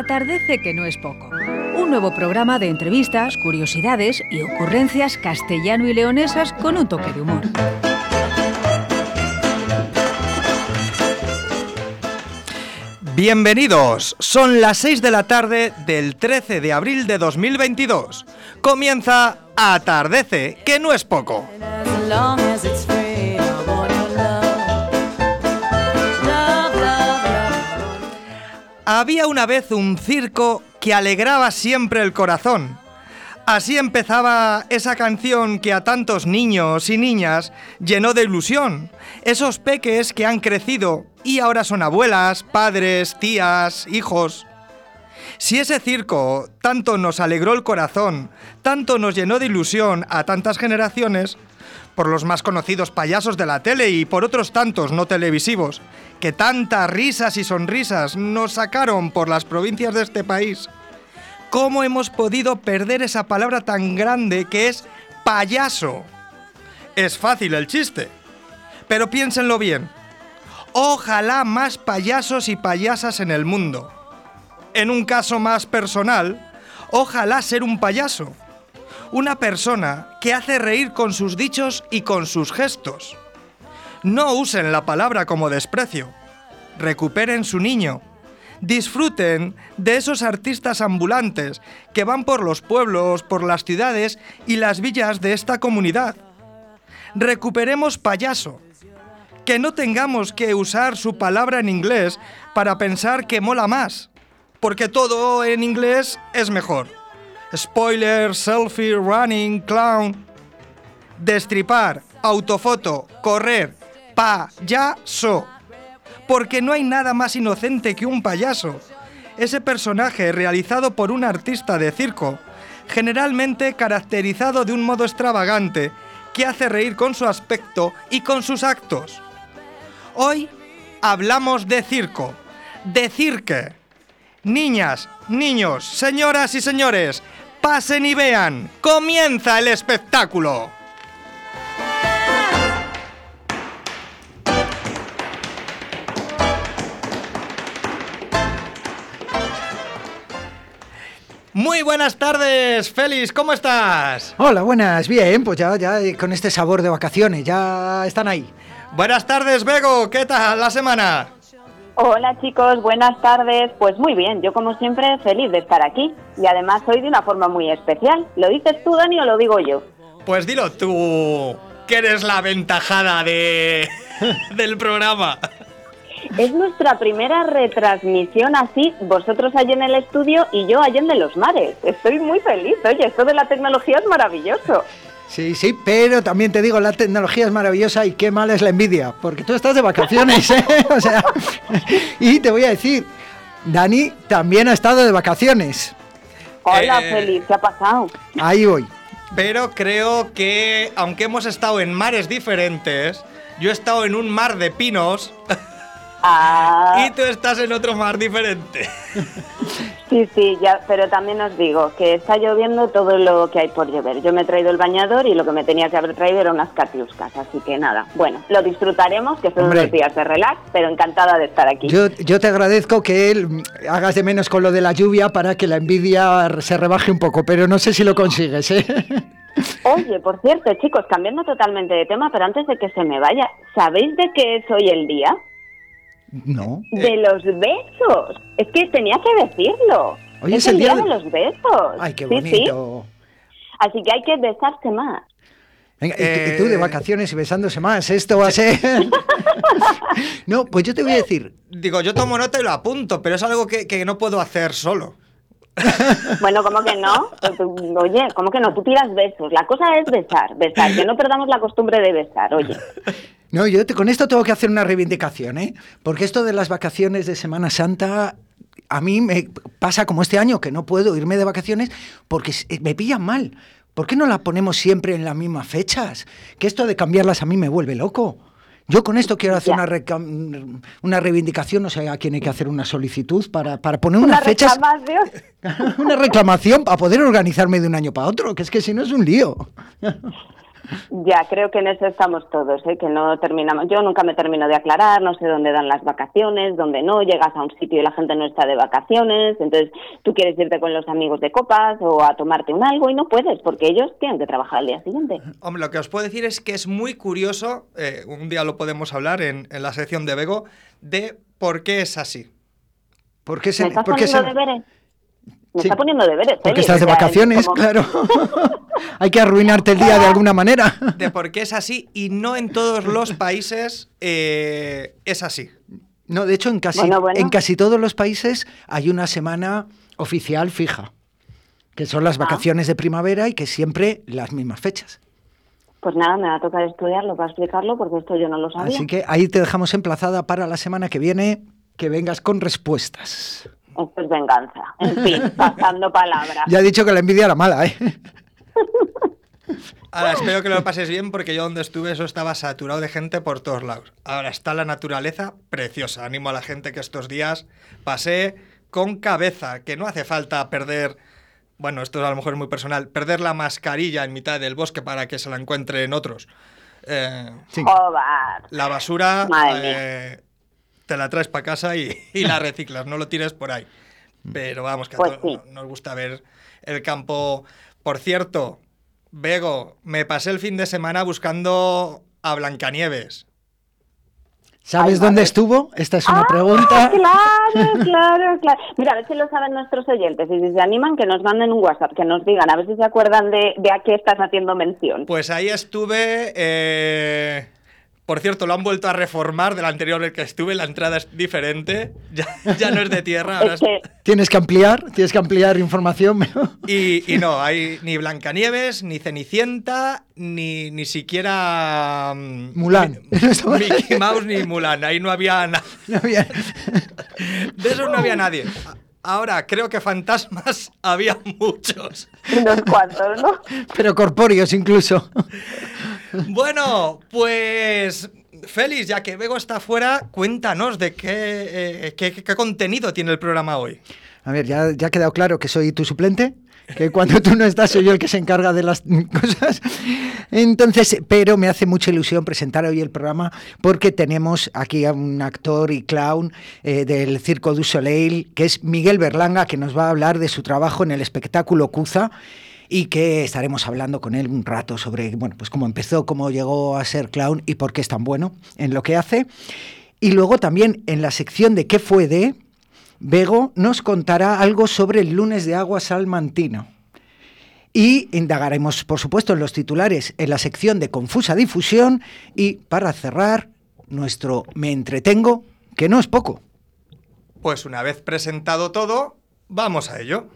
Atardece que no es poco. Un nuevo programa de entrevistas, curiosidades y ocurrencias castellano y leonesas con un toque de humor. Bienvenidos, son las 6 de la tarde del 13 de abril de 2022. Comienza Atardece, que no es poco. Había una vez un circo que alegraba siempre el corazón. Así empezaba esa canción que a tantos niños y niñas llenó de ilusión. Esos peques que han crecido y ahora son abuelas, padres, tías, hijos. Si ese circo tanto nos alegró el corazón, tanto nos llenó de ilusión a tantas generaciones, por los más conocidos payasos de la tele y por otros tantos no televisivos, que tantas risas y sonrisas nos sacaron por las provincias de este país. ¿Cómo hemos podido perder esa palabra tan grande que es payaso? Es fácil el chiste, pero piénsenlo bien. Ojalá más payasos y payasas en el mundo. En un caso más personal, ojalá ser un payaso. Una persona que hace reír con sus dichos y con sus gestos. No usen la palabra como desprecio. Recuperen su niño. Disfruten de esos artistas ambulantes que van por los pueblos, por las ciudades y las villas de esta comunidad. Recuperemos payaso. Que no tengamos que usar su palabra en inglés para pensar que mola más. Porque todo en inglés es mejor. Spoiler, selfie, running, clown. Destripar, autofoto, correr, payaso. Porque no hay nada más inocente que un payaso. Ese personaje realizado por un artista de circo, generalmente caracterizado de un modo extravagante, que hace reír con su aspecto y con sus actos. Hoy hablamos de circo, de cirque. Niñas, niños, señoras y señores, pasen y vean, comienza el espectáculo. Muy buenas tardes, Félix, ¿cómo estás? Hola, buenas, bien, pues ya, ya con este sabor de vacaciones, ya están ahí. Buenas tardes, Bego, ¿qué tal la semana? Hola chicos, buenas tardes. Pues muy bien, yo como siempre feliz de estar aquí y además hoy de una forma muy especial. ¿Lo dices tú, Dani, o lo digo yo? Pues dilo tú, que eres la aventajada de... del programa. Es nuestra primera retransmisión así, vosotros allí en el estudio y yo allá en de los mares. Estoy muy feliz, oye, esto de la tecnología es maravilloso. Sí, sí, pero también te digo, la tecnología es maravillosa y qué mal es la envidia, porque tú estás de vacaciones, ¿eh? O sea, y te voy a decir, Dani también ha estado de vacaciones. Hola, Eh, feliz, ¿qué ha pasado? Ahí voy. Pero creo que, aunque hemos estado en mares diferentes, yo he estado en un mar de pinos Ah, y tú estás en otro mar diferente. sí, sí, ya, pero también os digo que está lloviendo todo lo que hay por llover. Yo me he traído el bañador y lo que me tenía que haber traído era unas catiuscas, así que nada. Bueno, lo disfrutaremos, que son Hombre. unos días de relax, pero encantada de estar aquí. Yo, yo te agradezco que él hagas de menos con lo de la lluvia para que la envidia se rebaje un poco, pero no sé si lo consigues, ¿eh? Oye, por cierto, chicos, cambiando totalmente de tema, pero antes de que se me vaya, ¿sabéis de qué es hoy el día? No. De los besos. Es que tenía que decirlo. Hoy es, es el día día de- de los besos. Ay, qué Sí, sí. bonito. Así que hay que besarse más. Venga, y, tú de eh, vacaciones y besándose más, esto va a ser... no, pues yo te voy a decir... Digo, yo tomo nota y lo apunto, pero es algo que, que no puedo hacer solo. Bueno, ¿cómo que no? Pues oye, ¿cómo que no? Tú tiras besos. La cosa es besar, besar. Que no perdamos la costumbre de besar, oye. No, yo con esto tengo que hacer una reivindicación, ¿eh? Porque esto de las vacaciones de Semana Santa a mí me pasa como este año, que no puedo irme de vacaciones porque me pillan mal. ¿Por qué no la ponemos siempre en las mismas fechas? Que esto de cambiarlas a mí me vuelve loco. Yo con esto quiero hacer una, una reivindicación, no sé a quién hay que hacer una solicitud para, para poner unas fechas. una reclamación para poder organizarme de un año para otro, que es que si no es un lío. Ya, creo que en eso estamos todos, ¿eh? que no terminamos. Yo nunca me termino de aclarar, no sé dónde dan las vacaciones, dónde no, llegas a un sitio y la gente no está de vacaciones, entonces tú quieres irte con los amigos de copas o a tomarte un algo y no puedes porque ellos tienen que trabajar al día siguiente. Hombre, lo que os puedo decir es que es muy curioso, eh, un día lo podemos hablar en, la sección de Bego, de por qué es así. ¿Por qué se, ¿Me estás ¿por deberes? Me está poniendo deberes. Porque estás de vacaciones, claro. Hay que arruinarte el día de alguna manera. De por qué es así y no en todos los países eh, es así. No, de hecho, en casi, en casi todos los países hay una semana oficial fija, que son las ah. vacaciones de primavera y que siempre las mismas fechas. Pues nada, me va a tocar estudiarlo para explicarlo porque esto yo no lo sabía. Así que ahí te dejamos emplazada para la semana que viene, que vengas con respuestas. Esto es venganza. En fin, pasando palabras. Ya he dicho que la envidia era mala, ¿eh? Ahora, espero que lo pases bien porque yo donde estuve eso estaba saturado de gente por todos lados. Ahora está la naturaleza preciosa. Animo a la gente que estos días pase con cabeza, que no hace falta perder, bueno, esto a lo mejor es muy personal, perder la mascarilla en mitad del bosque para que se la encuentren otros. Eh, la basura eh, te la traes para casa y, la reciclas, no lo tires por ahí. Pero vamos, que a pues todos nos gusta ver el campo. Por cierto, Bego, me pasé el fin de semana buscando a Blancanieves. ¿Sabes dónde estuvo? Esta es una ah, pregunta. Claro, claro, claro. Mira, a ver si lo saben nuestros oyentes y si se animan que nos manden un WhatsApp, que nos digan, a ver si se acuerdan de, de a qué estás haciendo mención. Pues ahí estuve... Eh por cierto, lo han vuelto a reformar del anterior el que estuve, la entrada es diferente, ya, no es de tierra. Tienes que ampliar, tienes que ampliar información. y, no, hay ni Blancanieves, ni Cenicienta, ni, ni siquiera... Mm, Mulan. Mickey Mouse ni Mulan, ahí no había nada. De eso no había nadie. Ahora, creo que fantasmas había muchos. Unos cuantos, ¿no? Pero corpóreos incluso. Bueno, pues Félix, ya que Bego está fuera, cuéntanos de qué, eh, contenido tiene el programa hoy. A ver, ya, ya ha quedado claro que soy tu suplente que cuando tú no estás soy yo el que se encarga de las cosas. Entonces, pero me hace mucha ilusión presentar hoy el programa porque tenemos aquí a un actor y clown eh, del Circo du Soleil, que es Miguel Berlanga, que nos va a hablar de su trabajo en el espectáculo Cuza y que estaremos hablando con él un rato sobre bueno, pues cómo empezó, cómo llegó a ser clown y por qué es tan bueno en lo que hace. Y luego también en la sección de qué fue de, Bego nos contará algo sobre el lunes de agua salmantino. Y indagaremos, por supuesto, en los titulares en la sección de confusa difusión y, para cerrar, nuestro me entretengo, que no es poco. Pues una vez presentado todo, vamos a ello.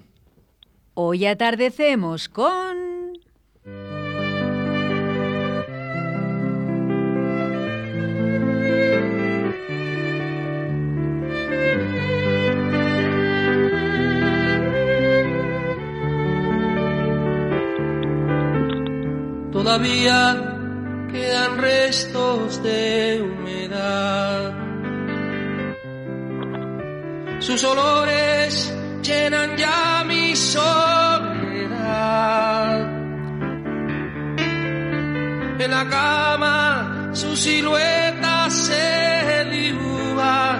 Hoy atardecemos con... Todavía quedan restos de humedad. Sus olores llenan ya mi soledad. En la cama su silueta se dibuja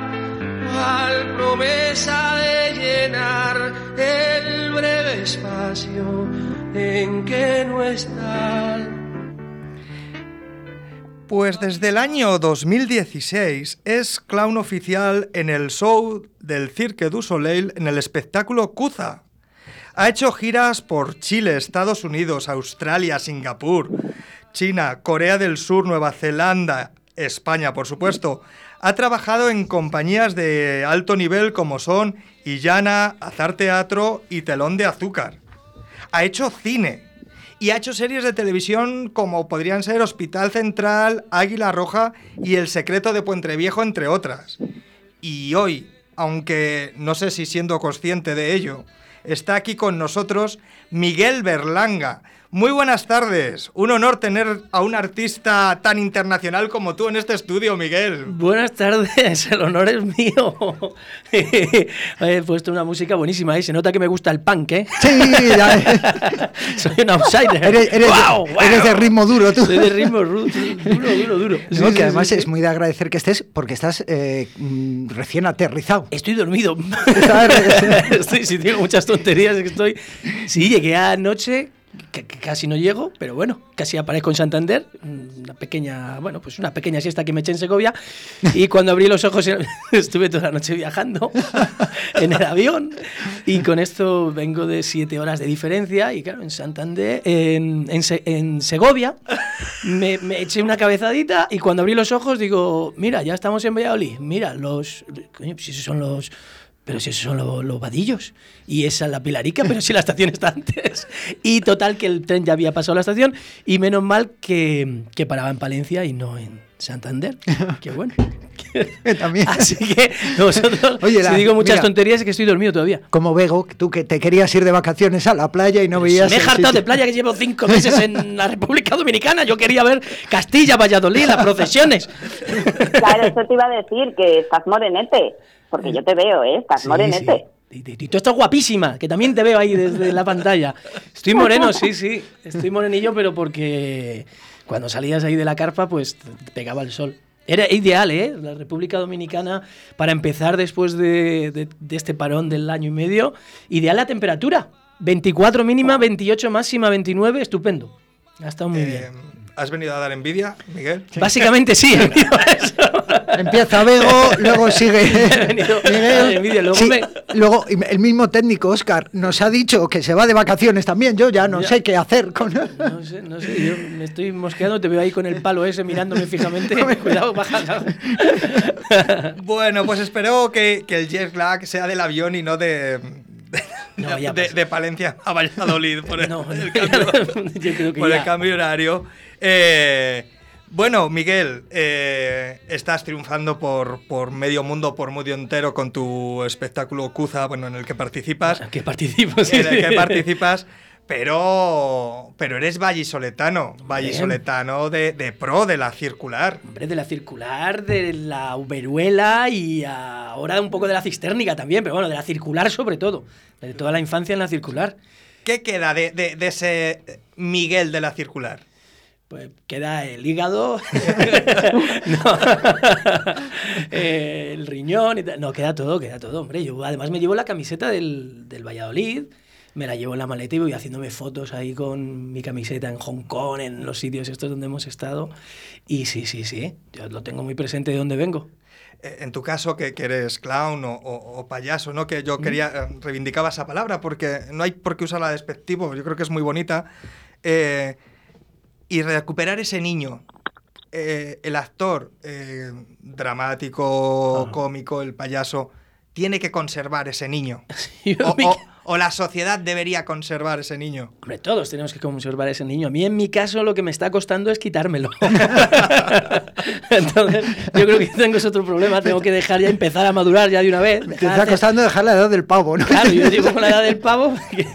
al promesa de llenar el breve espacio en que no está. Pues desde el año 2016 es clown oficial en el show del Cirque du Soleil en el espectáculo Cuza. Ha hecho giras por Chile, Estados Unidos, Australia, Singapur, China, Corea del Sur, Nueva Zelanda, España, por supuesto. Ha trabajado en compañías de alto nivel como son Illana, Azar Teatro y Telón de Azúcar. Ha hecho cine y ha hecho series de televisión como podrían ser Hospital Central, Águila Roja y El Secreto de Puente Viejo, entre otras. Y hoy, aunque no sé si siendo consciente de ello, está aquí con nosotros Miguel Berlanga, muy buenas tardes. Un honor tener a un artista tan internacional como tú en este estudio, Miguel. Buenas tardes, el honor es mío. He puesto una música buenísima, ¿eh? se nota que me gusta el punk, ¿eh? Sí, ya. Soy un outsider. Eres, eres, de, guau. eres de ritmo duro, tú. Soy de ritmo ru- duro, duro, duro. No, Sí, que sí, además sí, es sí. muy de agradecer que estés porque estás eh, mm, recién aterrizado. Estoy dormido. Estoy, si digo muchas tonterías, es que estoy... Sí, llegué anoche, que, casi no llego, pero bueno, casi aparezco en Santander, una pequeña, bueno, pues una pequeña siesta que me eché en Segovia, y cuando abrí los ojos estuve toda la noche viajando en el avión, y con esto vengo de siete horas de diferencia, y claro, en Santander, en, en, Se- en Segovia, me, me eché una cabezadita, y cuando abrí los ojos digo, mira, ya estamos en Valladolid, mira, los, coño, pues son los... Pero si esos son lo- los, vadillos. Y esa es la Pilarica, pero si la estación está antes. Y total, que el tren ya había pasado la estación. Y menos mal que, que paraba en Palencia y no en Santander. Qué bueno. También. Así que vosotros, Oye, si digo muchas mira. tonterías, es que estoy dormido todavía. Como Vego, tú que te querías ir de vacaciones a la playa y no Pero si veías. me he hartado sitio. de playa que llevo cinco meses en la República Dominicana. Yo quería ver Castilla, Valladolid, las procesiones. Claro, eso te iba a decir, que estás morenete. Porque yo te veo, ¿eh? Estás Sí, morenete. sí. Y tú estás guapísima, que también te veo ahí desde la pantalla. Estoy moreno, sí, sí. Estoy morenillo, pero porque cuando salías ahí de la carpa, pues te pegaba el sol. Era ideal, ¿eh? La República Dominicana, para empezar después de, de- de este parón del año y medio, ideal la temperatura. 24 mínima, 28 máxima, 29, estupendo. Ha estado muy Eh, bien. ¿Has venido a dar envidia, Miguel? Básicamente sí, he venido a eso. Empieza Vego, luego sigue. Dar envidia, luego Sí, me- luego, el mismo técnico, Oscar, nos ha dicho que se va de vacaciones también. Yo ya no Ya. sé qué hacer con. No sé, no sé, yo me estoy mosqueando, te veo ahí con el palo ese mirándome fijamente. Cuidado, baja. Bueno, pues espero que, que el jet lag sea del avión y no de, No, de, de- Palencia a Valladolid por el, No, el cambio, yo creo que por el cambio horario. Eh, bueno, Miguel, eh, estás triunfando por, por medio mundo, por medio entero con tu espectáculo Cuza, bueno, en el que participas. Que participo, sí. en el que participas, pero, pero eres vallisoletano, vallisoletano de, de pro, de la circular. Hombre, de la circular, de la uberuela y ahora un poco de la cistérnica también, pero bueno, de la circular sobre todo. De toda la infancia en la circular. ¿Qué queda de, de- de ese Miguel de la circular? Pues queda el hígado, no. Eh, el riñón, y tal. no, queda todo, queda todo, hombre. Yo además me llevo la camiseta del, del Valladolid, me la llevo en la maleta y voy haciéndome fotos ahí con mi camiseta en Hong Kong, en los sitios estos donde hemos estado. Y sí, sí, sí, yo lo tengo muy presente de dónde vengo. Eh, En tu caso, que, que eres clown o, o- o payaso, ¿no? Que yo quería, eh, reivindicaba esa palabra porque no hay por qué usarla despectivo, yo creo que es muy bonita. Eh, y recuperar ese niño, eh, el actor eh, dramático, Ah. cómico, el payaso, tiene que conservar ese niño. O, o- o la sociedad debería conservar ese niño. Hombre, todos tenemos que conservar ese niño. A mí, en mi caso, lo que me está costando es quitármelo. Entonces, yo creo que tengo ese otro problema. Tengo que dejar ya empezar a madurar ya de una vez. Te está costando dejar la edad del pavo, ¿no? Claro, yo llevo con la edad del pavo, porque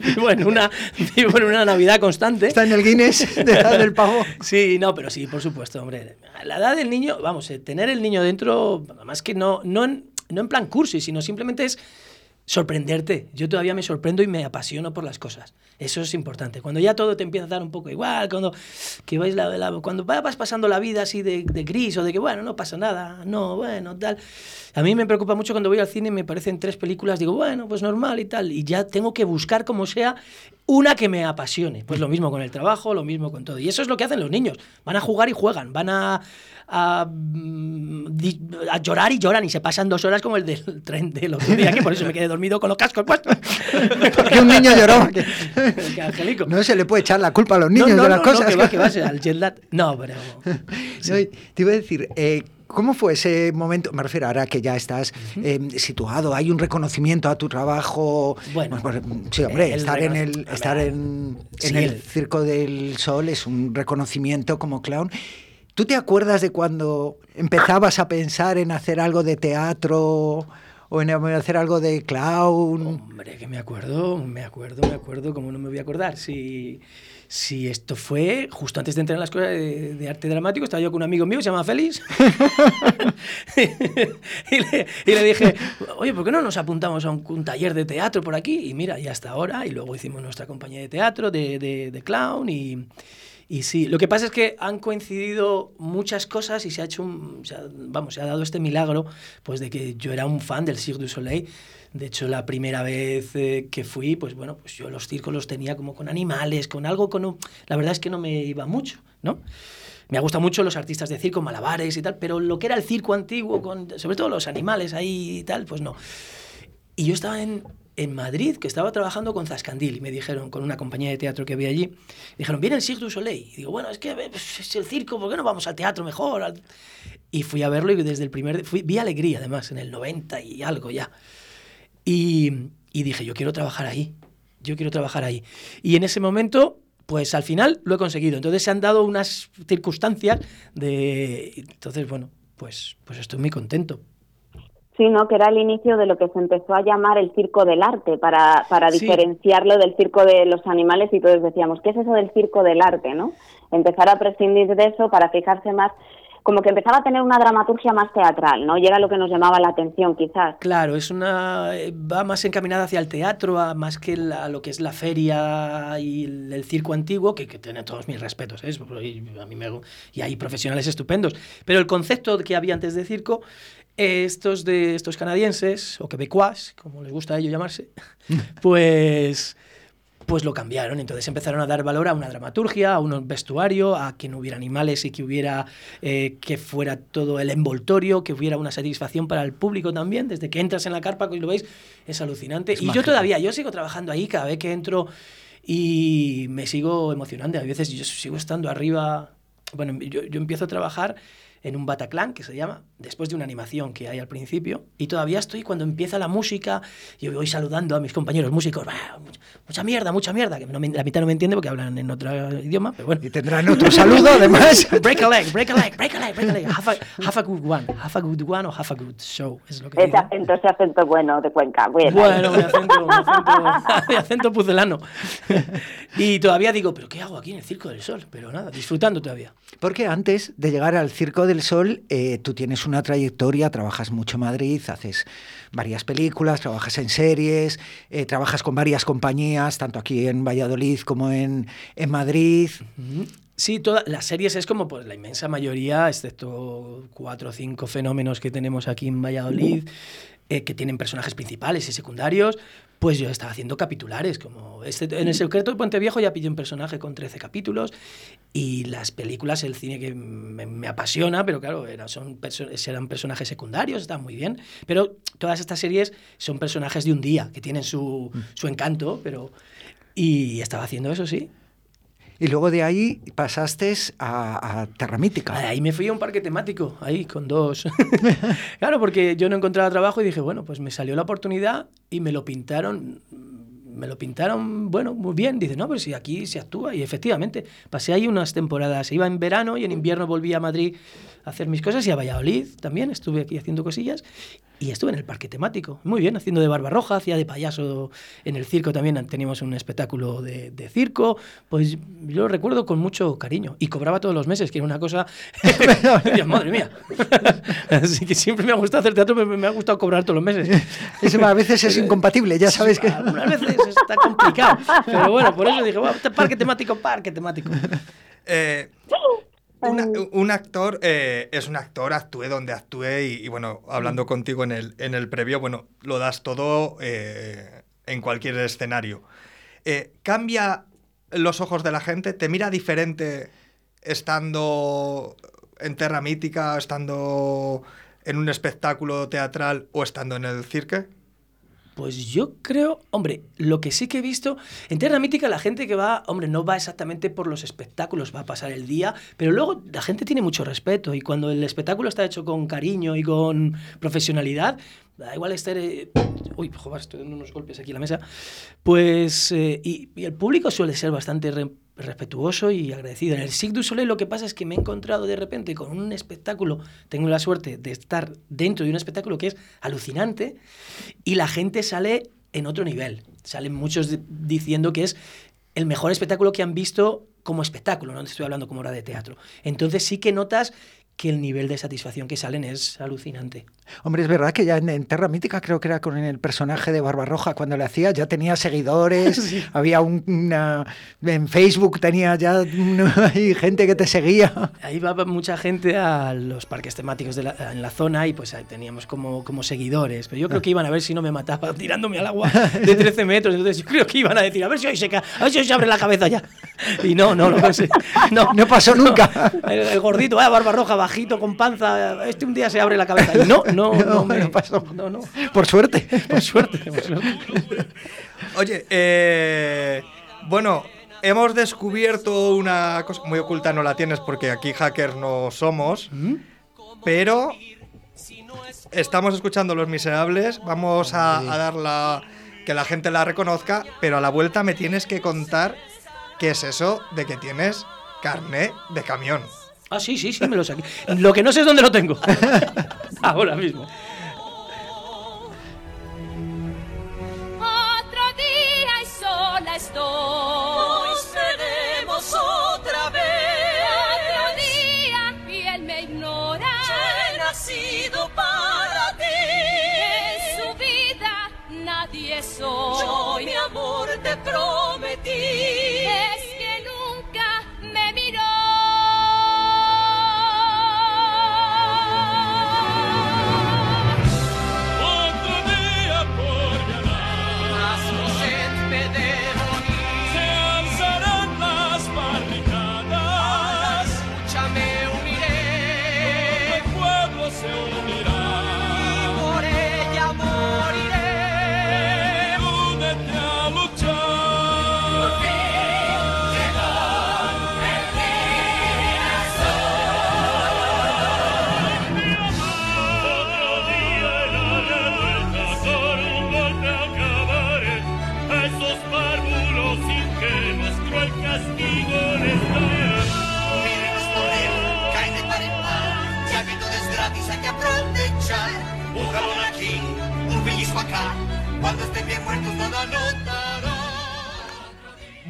vivo en una, vivo en una Navidad constante. Está en el Guinness de edad del pavo. Sí, no, pero sí, por supuesto, hombre. La edad del niño, vamos, eh, tener el niño dentro, además que no, no, en, no en plan cursi, sino simplemente es sorprenderte. Yo todavía me sorprendo y me apasiono por las cosas. Eso es importante. Cuando ya todo te empieza a dar un poco igual, cuando, que vais la, la- cuando va- vas pasando la vida así de, de gris o de que, bueno, no pasa nada, no, bueno, tal. A mí me preocupa mucho cuando voy al cine y me parecen tres películas, digo, bueno, pues normal y tal. Y ya tengo que buscar como sea una que me apasione. Pues lo mismo con el trabajo, lo mismo con todo. Y eso es lo que hacen los niños. Van a jugar y juegan, van a, a, mm, a llorar y lloran y se pasan dos horas como el del tren del otro día, que por eso me quedé dormido con los cascos puestos. Porque un niño lloró. que- Angélico. No se le puede echar la culpa a los niños no, no, de las no, cosas. No, que va, que va, al jet lag. No, pero... Te iba a decir, eh, ¿Cómo fue ese momento? Me refiero ahora que ya estás eh, situado, hay un reconocimiento a tu trabajo. Bueno, Pues, sí, hombre, el estar en el estar en, en Sí, el el- Circo del Sol es un reconocimiento como clown. ¿Tú te acuerdas de cuando empezabas a pensar en hacer algo de teatro o en hacer algo de clown? Hombre, que me acuerdo, me acuerdo, me acuerdo, como no me voy a acordar. Si, si esto fue justo antes de entrar en la escuela de, arte dramático, estaba yo con un amigo mío que se llama Félix. y, le, y le dije, oye, ¿por qué no nos apuntamos a un, un taller de teatro por aquí? Y mira, y hasta ahora, y luego hicimos nuestra compañía de teatro, de, de- de clown, y, y sí, lo que pasa es que han coincidido muchas cosas y se ha hecho un, vamos, se ha dado este milagro, pues de que yo era un fan del Cirque du Soleil. De hecho, la primera vez eh, que fui, pues bueno, pues yo los circos los tenía como con animales, con algo, con un- la verdad es que no me iba mucho, ¿no? Me ha gustado mucho los artistas de circo, malabares y tal, pero lo que era el circo antiguo, con, sobre todo los animales ahí y tal, pues no. Y yo estaba en, en Madrid, que estaba trabajando con Zascandil, y me dijeron, con una compañía de teatro que había allí, dijeron, viene el Cirque du Soleil. Y digo, bueno, es que pues, es el circo, ¿por qué no vamos al teatro mejor? Y fui a verlo y desde el primer... Fui, vi alegría, además, en el 90 y algo ya. Y, y dije, yo quiero trabajar ahí, yo quiero trabajar ahí. Y en ese momento, pues al final lo he conseguido. Entonces se han dado unas circunstancias de... Entonces, bueno, pues, pues estoy muy contento. Sí, ¿no? Que era el inicio de lo que se empezó a llamar el circo del arte, para, para Sí. diferenciarlo del circo de los animales y todos decíamos, ¿qué es eso del circo del arte, no? Empezar a prescindir de eso para fijarse más, como que empezaba a tener una dramaturgia más teatral, ¿no? Y era lo que nos llamaba la atención, quizás. Claro, es una va más encaminada hacia el teatro, a- más que la- a lo que es la feria y el, el circo antiguo, que, que tiene todos mis respetos, ¿eh? y, a mí me- y hay profesionales estupendos. Pero el concepto que había antes de circo, estos de estos canadienses o quebecois, como les gusta a ellos llamarse, pues pues lo cambiaron. Entonces empezaron a dar valor a una dramaturgia, a un vestuario, a que no hubiera animales y que hubiera eh, que fuera todo el envoltorio, que hubiera una satisfacción para el público también. Desde que entras en la carpa y lo veis, es alucinante. Es y mágico. yo todavía, yo sigo trabajando ahí cada vez que entro y me sigo emocionando. A veces yo sigo estando arriba. Bueno, yo, yo empiezo a trabajar en un Bataclan, que se llama, después de una animación que hay al principio, y todavía estoy cuando empieza la música, yo voy saludando a mis compañeros músicos, "Bah, mucha, mierda, mucha mierda, que no me- la mitad no me entiende porque hablan en otro idioma, pero bueno. Y tendrán otro saludo además. break a leg, break a leg, break a leg, break a leg, have a, have a good one, have a good one o have a good show, es lo que Ese acento, ese acento bueno de Cuenca. Bueno, Bueno, mi acento, mi acento, mi acento pucelano. Y todavía digo, ¿pero qué hago aquí en el Circo del Sol? Pero nada, disfrutando todavía. Porque antes de llegar al Circo del Sol, eh, tú tienes una trayectoria, trabajas mucho en Madrid, haces varias películas, trabajas en series, eh, trabajas con varias compañías, tanto aquí en Valladolid como en, en Madrid. Sí, todas las series es como pues, la inmensa mayoría, excepto cuatro o cinco fenómenos que tenemos aquí en Valladolid, eh, que tienen personajes principales y secundarios, pues yo estaba haciendo capitulares, como este, en El secreto de Puente Viejo ya pillé un personaje con 13 capítulos, y las películas, el cine que me, me apasiona, pero claro, era- son perso- eran personajes secundarios, están muy bien, pero todas estas series son personajes de un día, que tienen su, su encanto, pero... Y estaba haciendo eso, sí. Y luego de ahí pasaste a, a Terra Mítica. Ahí me fui a un parque temático, ahí con dos. claro, porque yo no encontraba trabajo y dije, bueno, pues me salió la oportunidad y me lo pintaron. Me lo pintaron, bueno, muy bien. Dice, no, pero si aquí se actúa. Y efectivamente, pasé ahí unas temporadas. Iba en verano y en invierno volví a Madrid a hacer mis cosas y a Valladolid también. Estuve aquí haciendo cosillas y estuve en el parque temático. Muy bien, haciendo de Barbarroja, hacía de payaso en el circo también. Teníamos un espectáculo de, de circo. Pues yo lo recuerdo con mucho cariño. Y cobraba todos los meses, que era una cosa. Dios, madre mía. Así que siempre me ha gustado hacer teatro, pero me ha gustado cobrar todos los meses. Eso a veces es incompatible, ya sabes que... Algunas veces está complicado. Pero bueno, por eso dije, parque temático, parque temático. Eh, una- un actor eh, es un actor, actúe donde actúe y, y, bueno, hablando contigo en el, en el previo, bueno, lo das todo eh, en cualquier escenario. Eh, ¿Cambia los ojos de la gente? ¿Te mira diferente estando en Terra Mítica, estando en un espectáculo teatral o estando en el cirque? Pues yo creo, hombre, lo que sí que he visto, en Tierra Mítica la gente que va, hombre, no va exactamente por los espectáculos, va a pasar el día, pero luego la gente tiene mucho respeto y cuando el espectáculo está hecho con cariño y con profesionalidad, da igual estar... eh, uy, joder, estoy dando unos golpes aquí en la mesa. Pues, eh, y, y el público suele ser bastante re- respetuoso y agradecido. En el Cirque du Soleil lo que pasa es que me he encontrado de repente con un espectáculo, tengo la suerte de estar dentro de un espectáculo que es alucinante y la gente sale en otro nivel. Salen muchos diciendo que es el mejor espectáculo que han visto como espectáculo, no estoy hablando como obra de teatro. Entonces sí que notas que el nivel de satisfacción que salen es alucinante. Hombre, es verdad que ya en, en Terra Mítica creo que era con el personaje de Barbarroja cuando le hacía, ya tenía seguidores, había un, una... En Facebook tenía ya hay gente que te seguía. Ahí va mucha gente a los parques temáticos de la- en la zona y pues ahí teníamos como, como seguidores. Pero yo creo que iban a ver si no me mataba tirándome al agua de 13 metros. Entonces yo creo que iban a decir, a ver si hoy se, ca- a ver si hoy se abre la cabeza ya. Y no, no, no, sé. no, No pasó nunca. El, el gordito, ah, barba roja, bajito, con panza, este un día se abre la cabeza. Y no, no, no, No, me, no pasó. No, no. Por suerte. Por suerte, por suerte. Oye, eh, bueno, hemos descubierto una cosa muy oculta, no la tienes porque aquí hackers no somos, pero estamos escuchando Los Miserables, vamos a, a dar la, que la gente la reconozca, pero a la vuelta me tienes que contar qué es eso de que tienes carné de camión. Ah, sí, sí, sí, me lo saqué. Lo que no sé es dónde lo tengo. Ahora mismo. Otro día y sola estoy. Nos veremos otra vez. Otro día y él me ignora. Yo he nacido para ti. En su vida nadie soy. Yo mi amor te prometí.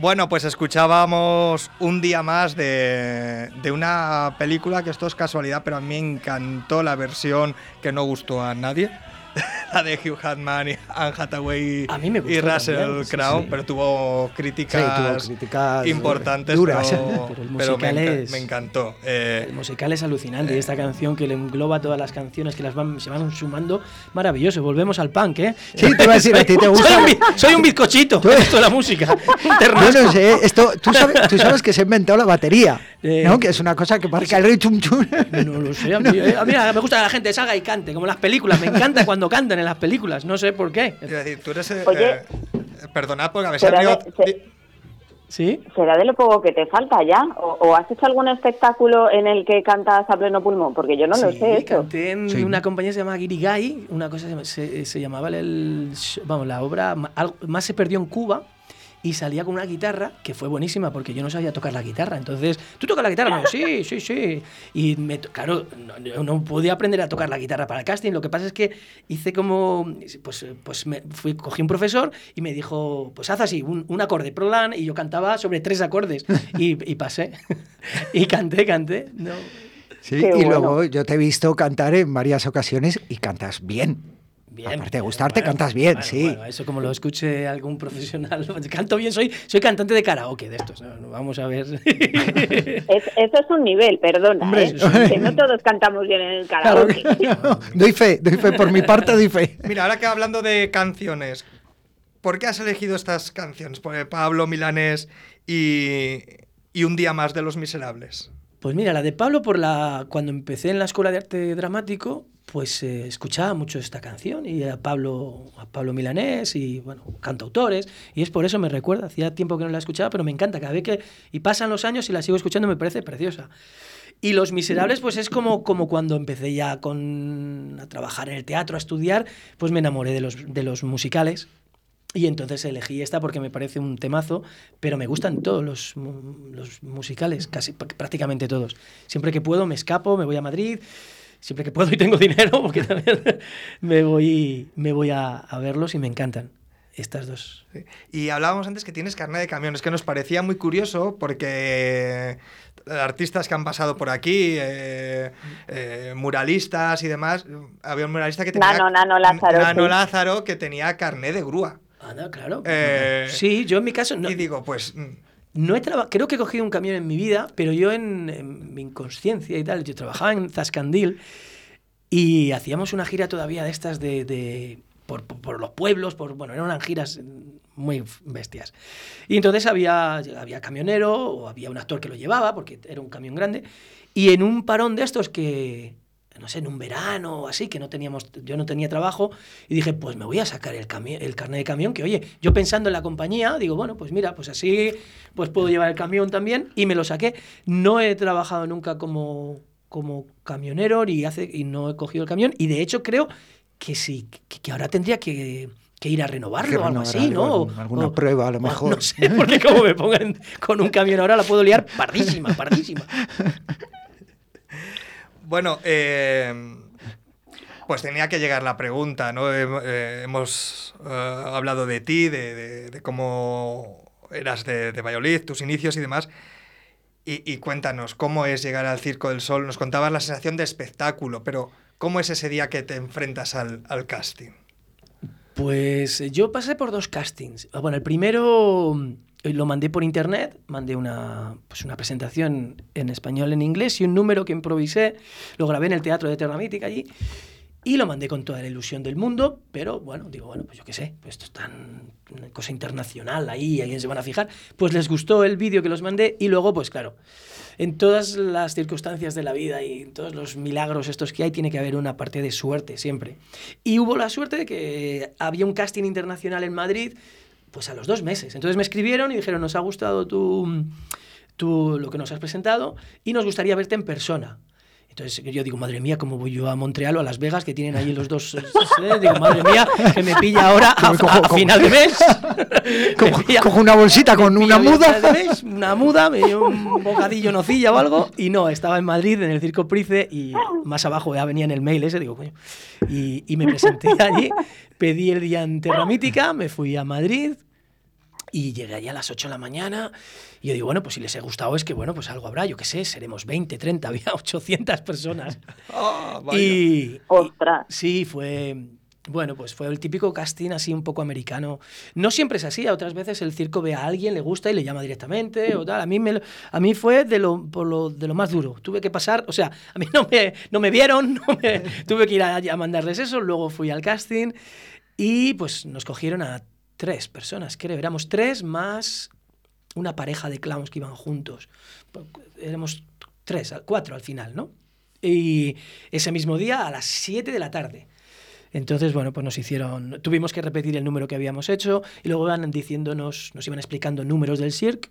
Bueno, pues escuchábamos un día más de, una película que esto es casualidad, pero a mí me encantó la versión que no gustó a nadie. La de Hugh Jackman y Anne Hathaway A mí me y Russell también, sí, Crowe, sí. pero tuvo críticas, Sí, tuvo críticas, eh, importantes, duras. pero, Pero el pero me, musical es- me encantó. Eh, El musical es alucinante. y esta canción que le engloba todas las canciones que las van, se van sumando, maravilloso. Volvemos al punk, ¿eh? Sí, te iba a decir, ¿a ti te gusta? Soy un, soy un bizcochito esto de la música. Yo no sé, esto, tú, sabes, tú sabes que se ha inventado la batería, Eh, ¿no? Que es una cosa que marca el rey chum chum. No lo sé. A mí, eh, a mí me gusta que la gente salga y cante, como en las películas. Me encanta cuando cantan en las películas. No sé por qué. decir, tú eres... eh, Oye. eh, perdonad porque a di- ¿Sí? ¿Será de lo poco que te falta ya? ¿O, o has hecho algún espectáculo en el que cantas a pleno pulmón? Porque yo no lo sé canté en Sí. una compañía que se llama Guirigay, una cosa se, se- se llamaba el, vamos, la obra más se perdió en Cuba y salía con una guitarra que fue buenísima porque yo no sabía tocar la guitarra. Entonces, ¿tú tocas la guitarra? Me dijo, sí, sí, sí. Y me, claro, no, yo no podía aprender a tocar la guitarra para el casting. Lo que pasa es que hice como, pues, pues me fui, cogí un profesor y me dijo, pues haz así, un, un acorde, plan, y yo cantaba sobre tres acordes y, y pasé. y canté, canté. No. Sí, Qué y bueno. luego yo te he visto cantar en varias ocasiones y cantas bien. Bien. Aparte de gustarte, Bueno, cantas bien, bueno, sí. bueno, eso como lo escuche algún profesional. Canto bien, soy, soy cantante de karaoke de estos. no, vamos a ver. Es- eso es un nivel, perdona. Hombre, ¿eh? Que no todos cantamos bien en el Claro karaoke. que no. Doy fe, doy fe, por mi parte doy fe. Mira, ahora que hablando de canciones, ¿por qué has elegido estas canciones? Por Pablo Milanés y, y Un día más de Los Miserables. Pues mira, la de Pablo, por la cuando empecé en la escuela de arte dramático, pues eh, escuchaba mucho esta canción y a Pablo, a Pablo Milanés y bueno, cantautores y es por eso me recuerda, hacía tiempo que no la escuchaba, pero me encanta, cada vez que y pasan los años y la sigo escuchando me parece preciosa. Y Los Miserables pues es como, como cuando empecé ya con, a trabajar en el teatro, a estudiar, pues me enamoré de los, de los musicales y entonces elegí esta porque me parece un temazo, pero me gustan todos los, los musicales, casi pr- prácticamente todos. Siempre que puedo me escapo, me voy a Madrid, siempre que puedo y tengo dinero, porque también me voy, me voy a, a verlos y me encantan estas dos. Y hablábamos antes que tienes carnet de camión. Es que nos parecía muy curioso porque artistas que han pasado por aquí, eh, eh, muralistas y demás, había un muralista que tenía... Nano, Nano Lázaro, Nano sí. Lázaro que tenía carnet de grúa. Anda, claro. Eh, Sí, yo en mi caso no, Y digo, pues... no he creo que he cogido un camión en mi vida, pero yo en, mi inconsciencia y tal, yo trabajaba en Zascandil y hacíamos una gira todavía de estas de, por, por- los pueblos, por bueno, eran giras muy bestias. Y entonces había, había camionero o había un actor que lo llevaba, porque era un camión grande, y en un parón de estos que, no sé, en un verano o así, que no teníamos, yo no tenía trabajo, y dije, pues me voy a sacar el, el carnet de camión, que oye, yo pensando en la compañía, digo, bueno, pues mira, pues así pues puedo llevar el camión también, y me lo saqué. No he trabajado nunca como, como camionero y, hace, y no he cogido el camión, y de hecho creo que sí, que, que ahora tendría que, que ir a renovarlo Que o algo renovar así, ¿no? alguna o- prueba, a lo mejor. No sé, porque como me pongan con un camión ahora la puedo liar pardísima, pardísima. Bueno, eh, pues tenía que llegar la pregunta, ¿no? Hem- eh, hemos eh, hablado de ti, de, de- cómo eras de, de tus inicios y demás. Y, y cuéntanos, ¿cómo es llegar al Circo del Sol? Nos contabas la sensación de espectáculo, pero ¿cómo es ese día que te enfrentas al, al casting? Pues eh, yo pasé por dos castings. Ah, Bueno, el primero eh, lo mandé por internet, mandé una, pues una presentación en español, en inglés y un número que improvisé, lo grabé en el Teatro de Terra Mítica allí y lo mandé con toda la ilusión del mundo, pero bueno, digo, bueno, pues yo qué sé, pues esto es tan una cosa internacional ahí, alguien se van a fijar, pues les gustó el vídeo que los mandé y luego, pues claro, en todas las circunstancias de la vida y en todos los milagros estos que hay, tiene que haber una parte de suerte siempre. Y hubo la suerte de que había un casting internacional en Madrid, pues a los dos meses. Entonces me escribieron y dijeron, nos ha gustado tu, tu- lo que nos has presentado y nos gustaría verte en persona. Entonces yo digo, madre mía, ¿cómo voy yo a Montreal o a Las Vegas, que tienen ahí los dos? eh, eh? Digo, madre mía, que me pilla ahora a, cojo- a final de mes. Me Cojo, pilla- cojo una bolsita con una muda. final de mes, una muda, me dio un bocadillo nocilla o algo, y no, estaba en Madrid, en el Circo Price, y más abajo ya venía en el mail ese, digo, coño, y, y me presenté allí, pedí el día en Terra Mítica, me fui a Madrid, y llegué allí a las 8 de la mañana y yo digo, bueno, pues si les he gustado es que, bueno, pues algo habrá, yo qué sé, seremos 20, 30, había 800 personas. Vaya. y, Ostras. Sí, fue. Bueno, pues fue el típico casting así un poco americano. No siempre es así, a otras veces el circo ve a alguien, le gusta y le llama directamente o tal. A mí, me, a mí fue de lo, por lo, de lo más duro. Tuve que pasar, o sea, a mí no me, no me vieron, no me- tuve que ir a, a mandarles eso, luego fui al casting y pues nos cogieron a tres personas, creo. Éramos tres más una pareja de clowns que iban juntos. Éramos tres, cuatro al final, ¿no? Y ese mismo día a las 7 de la tarde. Entonces, bueno, pues nos hicieron, tuvimos que repetir el número que habíamos hecho y luego iban diciéndonos, nos iban explicando números del circo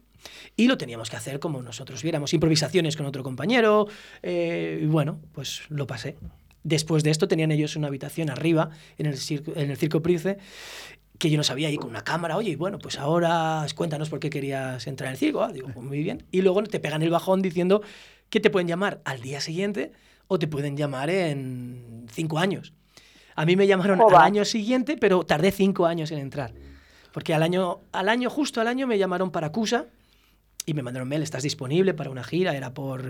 y lo teníamos que hacer como nosotros viéramos, improvisaciones con otro compañero eh, y bueno, pues lo pasé. Después de esto tenían ellos una habitación arriba en el circo, en el circo Price que yo no sabía ahí con una cámara, oye, bueno, pues ahora cuéntanos por qué querías entrar en el circo. Ah, digo, pues muy bien. Y luego te pegan el bajón diciendo que te pueden llamar al día siguiente o te pueden llamar en cinco años. A mí me llamaron al año siguiente, pero tardé cinco años en entrar. Porque al año, al año, justo al año, me llamaron para Cusa y me mandaron mail, ¿estás disponible para una gira? Era por,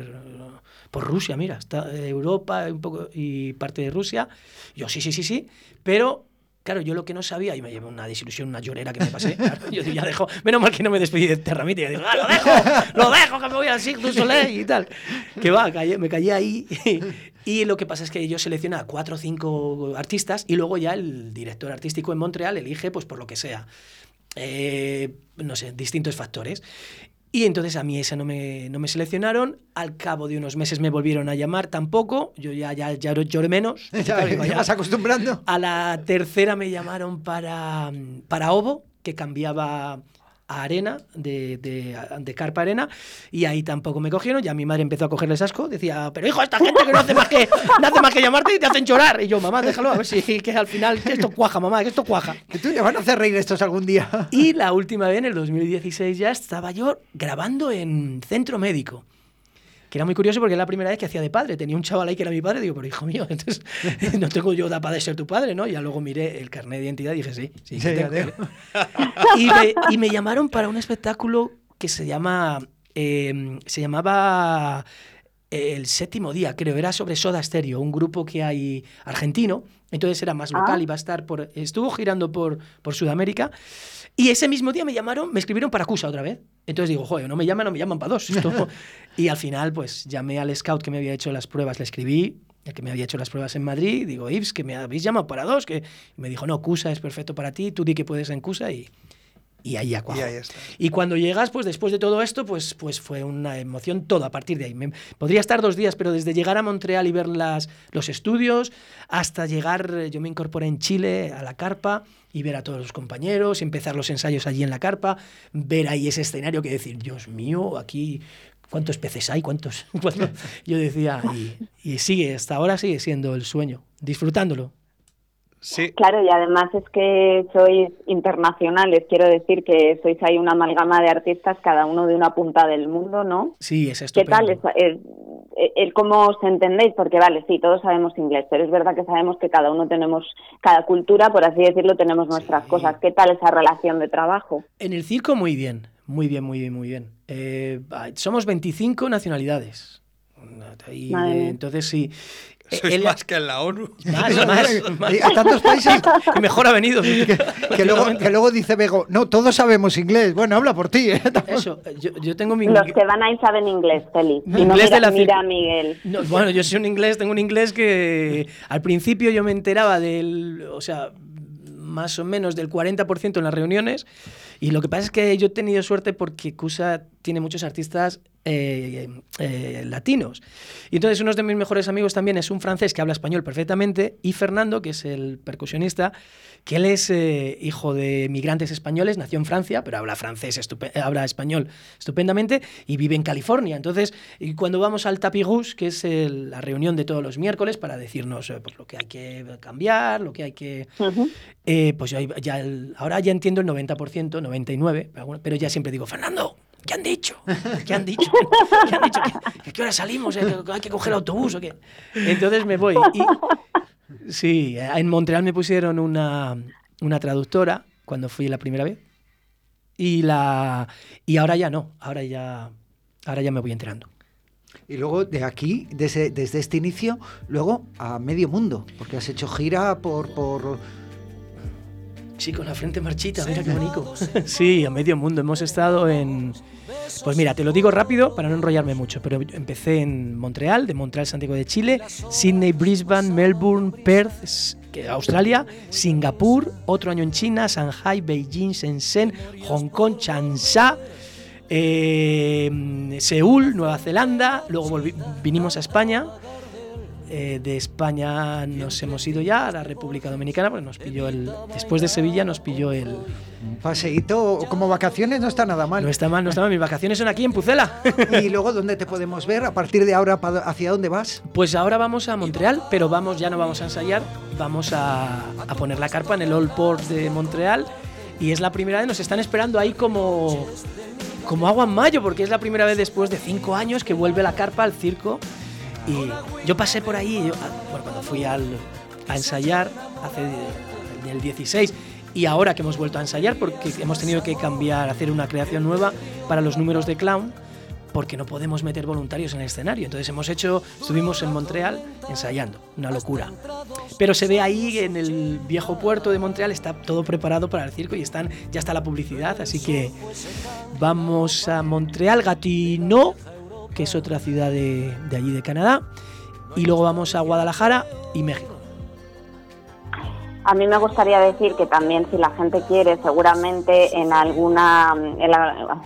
por Rusia, mira, está eh, Europa un poco, y parte de Rusia. Yo, sí, sí, sí, sí, pero... Claro, yo lo que no sabía, y me llevó una desilusión, una llorera que me pasé. claro, yo ya dejo, menos mal que no me despedí de Terramite. Yo digo, ah, lo dejo, lo dejo, que me voy al Cirque Soleil y tal. Que va, me callé ahí. Y lo que pasa es que yo selecciono a cuatro o cinco artistas y luego ya el director artístico en Montreal elige, pues por lo que sea. Eh, no sé, distintos factores. Y entonces a mí esa no me, no me seleccionaron. Al cabo de unos meses me volvieron a llamar tampoco. Yo ya, ya, ya lloré menos. Ya, Claro, ya. vas acostumbrando. A la tercera me llamaron para, para Ovo, que cambiaba a Arena, de, de, de Carpa Arena, y ahí tampoco me cogieron. Ya mi madre empezó a cogerles asco. Decía, pero hijo, esta gente que no hace más que, no hace más que llamarte y te hacen llorar. Y yo, mamá, déjalo, a ver si que al final que esto cuaja, mamá, que esto cuaja. Que tú te van a hacer reír estos algún día. Y la última vez, en el 2016, ya estaba yo grabando en centro médico. Que era muy curioso porque era la primera vez que hacía de padre. Tenía un chaval ahí que era mi padre. Digo, pero hijo mío, entonces no tengo yo da de ser tu padre, ¿no? Y ya luego miré el carnet de identidad y dije, sí, sí. Sí, tengo. tengo. y, me, y me llamaron para un espectáculo que se llama. eh, se llamaba. eh, El séptimo día, creo, era sobre Soda Stereo, un grupo que hay argentino, entonces era más local, Ah. iba a estar por. Estuvo girando por, por Sudamérica. Y ese mismo día me llamaron, me escribieron para Cusa otra vez. Entonces digo, joder, no me llaman, no me llaman para dos. Y al final, pues llamé al scout que me había hecho las pruebas, le escribí, el que me había hecho las pruebas en Madrid, digo, Ives, que me habéis llamado para dos. Que... Y me dijo, no, Cusa es perfecto para ti, tú di que puedes en Cusa y, y ahí ya cuajó. Y ahí está. Y cuando llegas, pues después de todo esto, pues, pues fue una emoción todo a partir de ahí. Me- podría estar dos días, pero desde llegar a Montreal y ver las, los estudios, hasta llegar, eh, yo me incorporé en Chile a la carpa y ver a todos los compañeros, empezar los ensayos allí en la carpa, ver ahí ese escenario que decir, Dios mío, aquí... ¿Cuántos peces hay? ¿Cuántos? cuántos?". Yo decía, y, y sigue, hasta ahora sigue siendo el sueño, disfrutándolo. Sí, Claro, y además es que sois internacionales, quiero decir que sois ahí una amalgama de artistas, cada uno de una punta del mundo, ¿no? Sí, es ¿Qué estupendo. tal es, el cómo os entendéis? Porque vale, sí, todos sabemos inglés, pero es verdad que sabemos que cada uno tenemos, cada cultura, por así decirlo, tenemos nuestras Sí. cosas. ¿Qué tal esa relación de trabajo? En el circo muy bien, muy bien, muy bien, muy bien. Eh, somos 25 nacionalidades. Y, entonces sí. Sois el- más que en la ONU. más, más, más. Y a tantos países Que mejor ha venido. que luego, que luego dice Bego, no, todos sabemos inglés. Bueno, habla por ti, ¿eh? Eso, yo, yo tengo mi Los que van ahí saben inglés, Feli. Y no Inglés mira, de la mira Miguel. No, bueno, yo soy un inglés, tengo un inglés que al principio yo me enteraba del, o sea, más o menos del 40% en las reuniones y lo que pasa es que yo he tenido suerte porque CUSA tiene muchos artistas eh, eh, latinos. Y entonces uno de mis mejores amigos también es un francés que habla español perfectamente y Fernando, que es el percusionista, que él es eh, hijo de migrantes españoles, nació en Francia, pero habla francés, habla español estupendamente y vive en California. Entonces, y cuando vamos al Tapis Rouge, que es el- la reunión de todos los miércoles para decirnos pues, lo que hay que cambiar, lo que hay que... Pues ya, ya el- ahora ya entiendo el 90%, 99%, pero, bueno, pero ya siempre digo, Fernando, ¿qué han dicho? ¿Qué han dicho? ¿Qué hora salimos? ¿Eh? ¿Que ¿Hay que coger autobús o qué? Entonces me voy. Sí, en Montreal me pusieron una, una traductora cuando fui la primera vez. Y, la, y ahora ya no, ahora ya, ahora ya me voy enterando. Y luego de aquí, desde, desde este inicio, luego a medio mundo, porque has hecho gira por Sí, con la frente marchita, mira qué bonito. Sí, a medio mundo. Hemos estado en. Pues mira, te lo digo rápido para no enrollarme mucho, pero empecé en Montreal, de Montreal, Santiago de Chile, Sydney, Brisbane, Melbourne, Perth, Australia, Singapur, otro año en China, Shanghai, Beijing, Shenzhen, Hong Kong, Changsha, eh, Seúl, Nueva Zelanda, luego volvi- vinimos a España. Eh, de España nos hemos ido ya a la República Dominicana, porque nos pilló el. Después de Sevilla nos pilló el. un paseíto como vacaciones no está nada mal. No está mal, no está mal. Mis vacaciones son aquí en Pucela. Y luego, ¿dónde te podemos ver? A partir de ahora, ¿pa- ¿hacia dónde vas? Pues ahora vamos a Montreal, pero vamos, ya no vamos a ensayar, vamos a, a poner la carpa en el Old Port de Montreal y es la primera vez, nos están esperando ahí como, como agua en mayo, porque es la primera vez después de cinco años que vuelve la carpa al circo. Y yo pasé por ahí, yo- ah, bueno, cuando fui al, a ensayar hace el 16 y ahora que hemos vuelto a ensayar porque hemos tenido que cambiar, hacer una creación nueva para los números de clown porque no podemos meter voluntarios en el escenario. Entonces hemos hecho, estuvimos en Montreal ensayando, una locura. Pero se ve ahí en el viejo puerto de Montreal, está todo preparado para el circo y están, ya está la publicidad, así que vamos a Montreal, Gatineau, que es otra ciudad de, allí de Canadá, y luego vamos a Guadalajara y México. A mí me gustaría decir que también si la gente quiere, seguramente en alguna,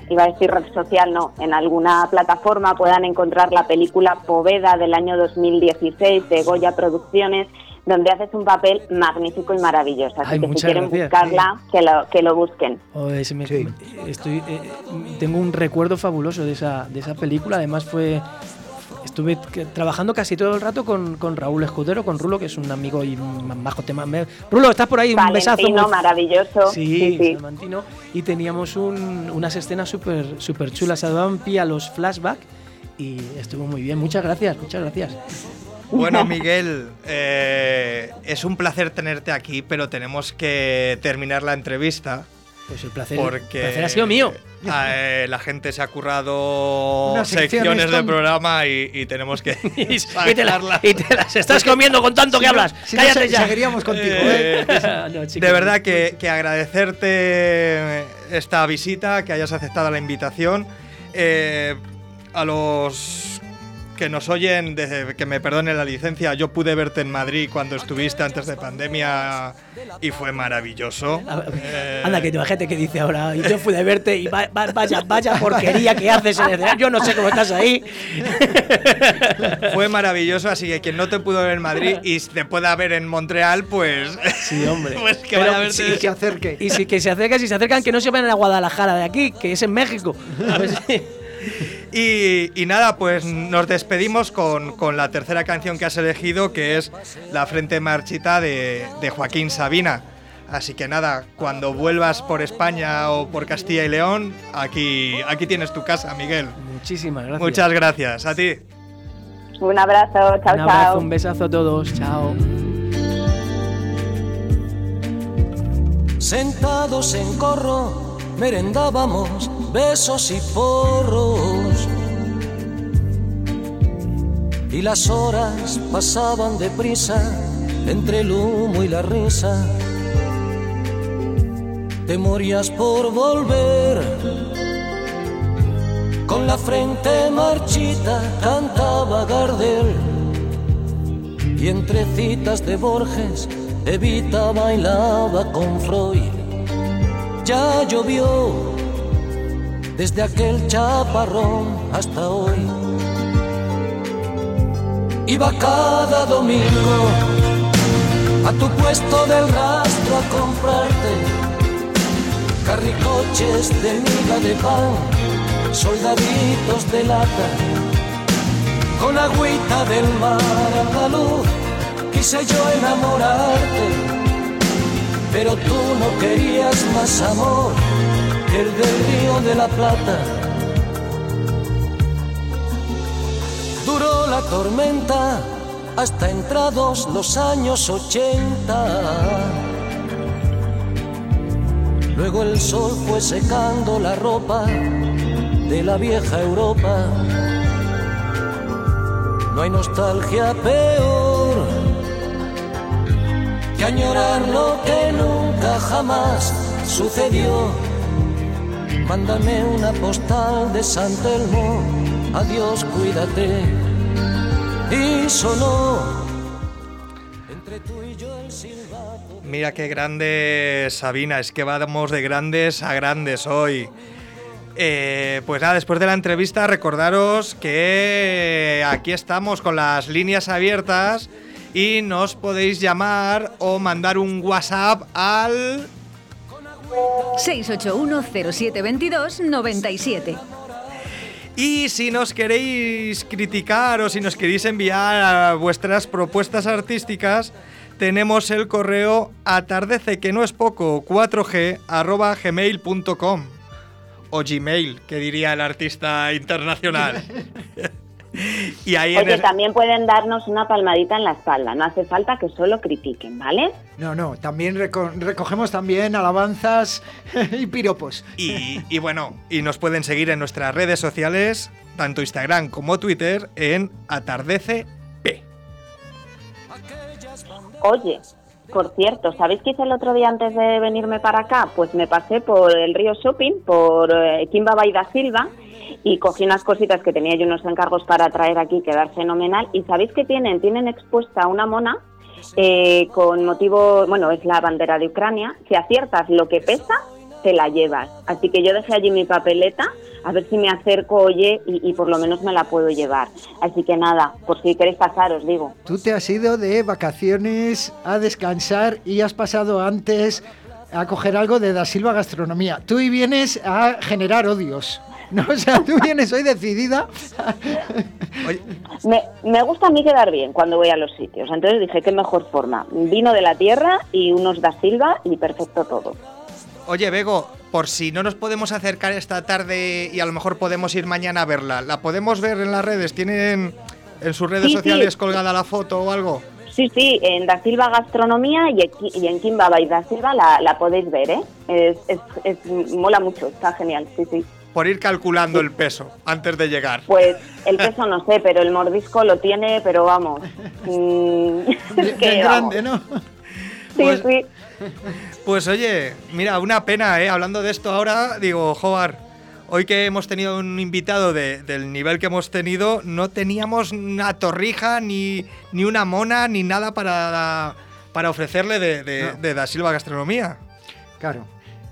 iba a decir red social, no, en alguna plataforma puedan encontrar la película Poveda del año 2016 de Goya Producciones, donde haces un papel magnífico y maravilloso. Así Ay, que si quieren gracias. buscarla, que lo, que lo busquen. Me- estoy, eh, tengo un recuerdo fabuloso de esa, de esa película. Además fue estuve trabajando casi todo el rato con, con Raúl Escudero, con Rulo, que es un amigo y un majo tema. Rulo, estás por ahí, un besazo. Muy- maravilloso. Sí, Sí. Y teníamos un- unas escenas súper super chulas. Se daban pie a los flashbacks y estuvo muy bien. Muchas gracias, muchas gracias. Bueno, Miguel, eh, es un placer tenerte aquí, pero tenemos que terminar la entrevista. Pues el placer, porque el placer ha sido mío. eh, la gente se ha currado Unas secciones secciones de tan- programa y, y tenemos que Y te, la- sacarla. y te las estás comiendo con tanto que hablas. si Cállate ya. seguiríamos contigo, Eh, No, chicos. de verdad que, que agradecerte esta visita, que hayas aceptado la invitación. Eh, a los que nos oyen, desde que me perdone la licencia, yo pude verte en Madrid cuando estuviste antes de pandemia y fue maravilloso. Eh, Anda, que tu gente que dice ahora, y yo fui de verte y va- va- vaya, vaya porquería que haces en el. Yo no sé cómo estás ahí. Fue maravilloso, así que quien no te pudo ver en Madrid y te pueda ver en Montreal, pues. Sí, hombre. pues que Pero vaya a verte. sí, se acerque. Y si que se acercan, si se acercan, que no se vayan a Guadalajara de aquí, que es en México. A ver si- Y, y nada, pues nos despedimos con, con la tercera canción que has elegido, que es La Frente Marchita de, de Joaquín Sabina. Así que nada, cuando vuelvas por España o por Castilla y León, aquí, aquí tienes tu casa, Miguel. Muchísimas gracias. Muchas gracias. A ti. Un abrazo, chao, Un abrazo, chao. un besazo a todos. Chao. Sentados en corro, merendábamos besos y porros. Y las horas pasaban deprisa entre el humo y la risa. Te morías por volver. Con la frente marchita cantaba Gardel. Y entre citas de Borges, Evita bailaba con Freud. Ya llovió desde aquel chaparrón hasta hoy. Iba cada domingo a tu puesto del rastro a comprarte carricoches de miga de pan, soldaditos de lata, con agüita del mar andaluz quise yo enamorarte, pero tú no querías más amor el del río de la Plata. Duró la tormenta hasta entrados los años ochenta. Luego el sol fue secando la ropa de la vieja Europa. No hay nostalgia peor que añorar lo que nunca jamás sucedió. Mándame una postal de San Telmo, adiós, cuídate. Y sonó entre tú y yo el silbato. Mira qué grande Sabina, es que vamos de grandes a grandes hoy. Eh, pues nada, después de la entrevista, recordaros que aquí estamos con las líneas abiertas y nos podéis llamar o mandar un WhatsApp al 681-0722-97. Y si nos queréis criticar o si nos queréis enviar vuestras propuestas artísticas, tenemos el correo atardece que no es poco 4g arroba gmail.com o gmail, que diría el artista internacional. y ahí Oye, el- también pueden darnos una palmadita en la espalda, no hace falta que solo critiquen, ¿vale? No, no, también reco- recogemos también alabanzas y piropos. Y, y bueno, y nos pueden seguir en nuestras redes sociales, tanto Instagram como Twitter, en atardece Oye, por cierto, ¿sabéis qué hice el otro día antes de venirme para acá? Pues me pasé por el río Shopping, por eh, Quimba Baida Silva, y cogí unas cositas que tenía yo unos encargos para traer aquí, quedar fenomenal. ¿Y sabéis qué tienen? Tienen expuesta una mona eh, con motivo, bueno, es la bandera de Ucrania. Si aciertas lo que pesa, te la llevas. Así que yo dejé allí mi papeleta, a ver si me acerco, oye, y, y por lo menos me la puedo llevar. Así que nada, por si queréis pasar, os digo. Tú te has ido de vacaciones a descansar y has pasado antes a coger algo de Da Silva Gastronomía. Tú y vienes a generar odios. ¿No? O sea, tú vienes hoy decidida. Me, me gusta a mí quedar bien cuando voy a los sitios. Entonces dije, qué mejor forma. Vino de la tierra y unos da Silva y perfecto todo. Oye, Bego, por si no nos podemos acercar esta tarde y a lo mejor podemos ir mañana a verla, ¿la podemos ver en las redes? ¿Tienen en sus redes Sí, sí. sociales colgada la foto o algo? Sí, sí, en Da Silva Gastronomía y aquí- y en Kimbaba y Da Silva la, la podéis ver, ¿eh? Es, es, es- mola mucho, está genial, sí, sí. Por ir calculando el peso antes de llegar. Pues el peso no sé, pero el mordisco lo tiene, pero vamos. mm, es que, Bien vamos. grande, ¿no? Sí, Pues- sí. Pues oye, mira, una pena, ¿eh? Hablando de esto ahora, digo, Joar, hoy que hemos tenido un invitado de- del nivel que hemos tenido, no teníamos una torrija, ni, ni una mona, ni nada para, para ofrecerle de, de, No. de Da Silva Gastronomía. Claro.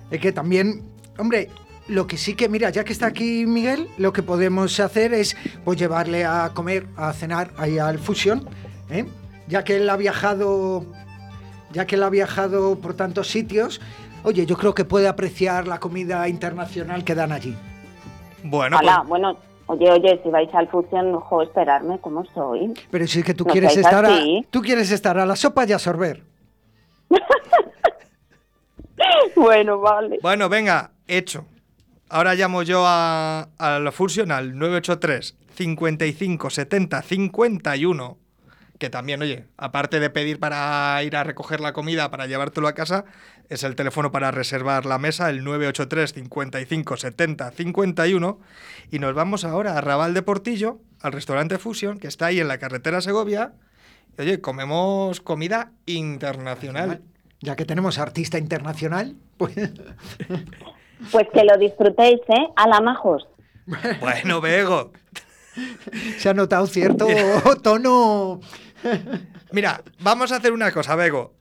Es que también, hombre, lo que sí que, mira, ya que está aquí Miguel, lo que podemos hacer es pues llevarle a comer, a cenar ahí al Fusion, ¿eh? ya que él ha viajado, ya que él ha viajado por tantos sitios. Oye, yo creo que puede apreciar la comida internacional que dan allí. Bueno, Hola, pues, bueno, oye, oye, si vais al Fusion, ojo, esperarme, ¿cómo soy? Pero si es que tú No quieres estar a, tú quieres estar a la sopa y a sorber. Bueno, vale. bueno, venga, hecho. Ahora llamo yo a, a la Fusion al 983 55 70 51. Que también, oye, aparte de pedir para ir a recoger la comida, para llevártelo a casa, es el teléfono para reservar la mesa, el 983 55 70 51. Y nos vamos ahora a Raval de Portillo, al restaurante Fusion, que está ahí en la carretera Segovia. Y, oye, comemos comida internacional. Ya que tenemos artista internacional, pues Pues que lo disfrutéis, ¿eh? A la majos. Bueno, Bego, se ha notado cierto tono. Mira, vamos a hacer una cosa, Bego.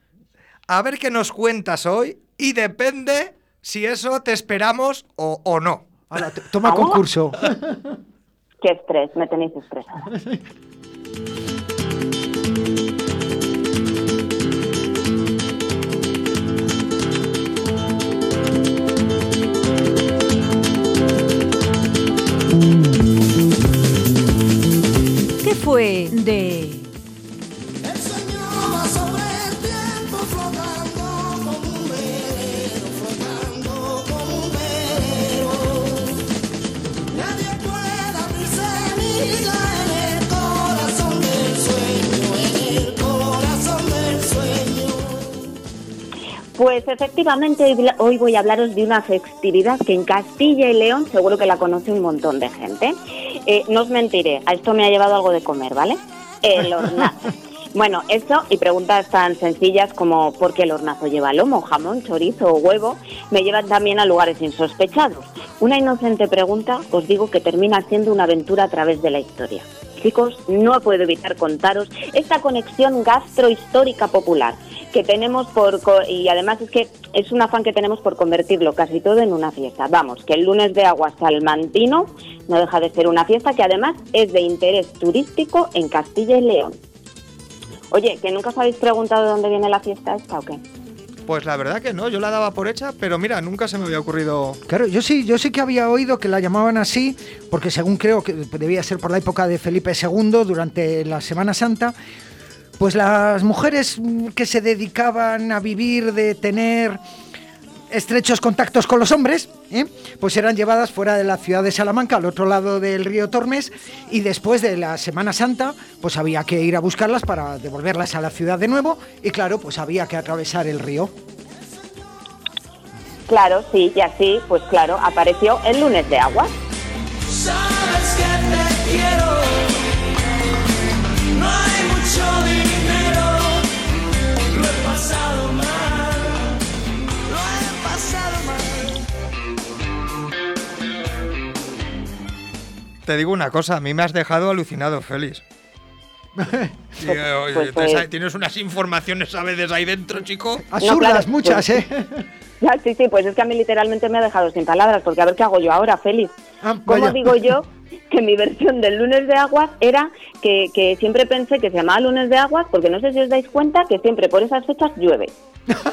A ver qué nos cuentas hoy y depende si eso te esperamos o, o no. Ahora, toma concurso. Qué estrés, me tenéis estresada. efectivamente hoy voy a hablaros de una festividad que en Castilla y León seguro que la conoce un montón de gente. Eh, no os mentiré, a esto me ha llevado algo de comer, ¿vale? El hornazo. Bueno, eso y preguntas tan sencillas como ¿por qué el hornazo lleva lomo, jamón, chorizo o huevo? Me llevan también a lugares insospechados. Una inocente pregunta, os digo que termina siendo una aventura a través de la historia. Chicos, no puedo evitar contaros esta conexión gastrohistórica popular que tenemos por co- y además es que es un afán que tenemos por convertirlo casi todo en una fiesta. Vamos, que el lunes de agua salmantino no deja de ser una fiesta que además es de interés turístico en Castilla y León. Oye, que nunca os habéis preguntado de dónde viene la fiesta esta o qué? Pues la verdad que no, yo la daba por hecha, pero mira, nunca se me había ocurrido. Claro, yo sí, yo sí que había oído que la llamaban así, porque según creo que debía ser por la época de Felipe II, durante la Semana Santa, pues las mujeres que se dedicaban a vivir de tener estrechos contactos con los hombres, ¿eh? pues eran llevadas fuera de la ciudad de Salamanca, al otro lado del río Tormes, y después de la Semana Santa, pues había que ir a buscarlas para devolverlas a la ciudad de nuevo, y claro, pues había que atravesar el río. Claro, sí, y así, pues claro, apareció el lunes de agua. Sabes que te quiero. Te digo una cosa, a mí me has dejado alucinado, Félix. Oye, pues, te pues- Tienes unas informaciones a veces ahí dentro, chico. Absurdas, claro, muchas, pues- ¿eh? Ya, sí, sí, pues es que a mí literalmente me ha dejado sin palabras, porque a ver qué hago yo ahora, Félix. Ah, ¿Cómo digo yo que mi versión del lunes de aguas era que, que siempre pensé que se llamaba lunes de aguas, porque no sé si os dais cuenta que siempre por esas fechas llueve.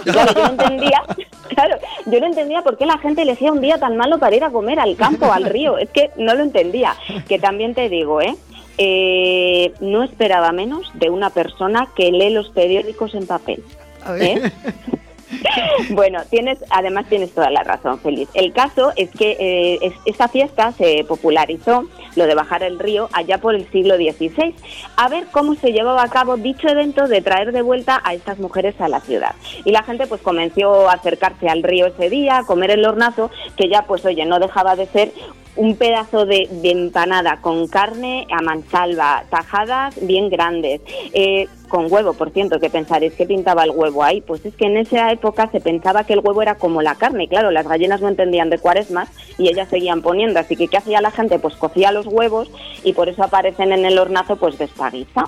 Y claro, yo no entendía, claro, yo no entendía por qué la gente elegía un día tan malo para ir a comer al campo, al río. Es que no lo entendía. Que también te digo, ¿eh? Eh, no esperaba menos de una persona que lee los periódicos en papel. A ver. ¿eh? Bueno, tienes, además tienes toda la razón, Feliz. El caso es que eh, es- esta fiesta se popularizó, lo de bajar el río, allá por el siglo XVI, a ver cómo se llevaba a cabo dicho evento de traer de vuelta a estas mujeres a la ciudad. Y la gente pues comenzó a acercarse al río ese día, a comer el hornazo, que ya pues oye, no dejaba de ser un pedazo de, de empanada con carne a mansalva, tajadas bien grandes, eh, con huevo, por cierto, que pensaréis que pintaba el huevo ahí. Pues es que en esa época se pensaba que el huevo era como la carne, y claro, las gallinas no entendían de cuaresmas y ellas seguían poniendo, así que ¿qué hacía la gente? Pues cocía los huevos y por eso aparecen en el hornazo pues de esta guisa.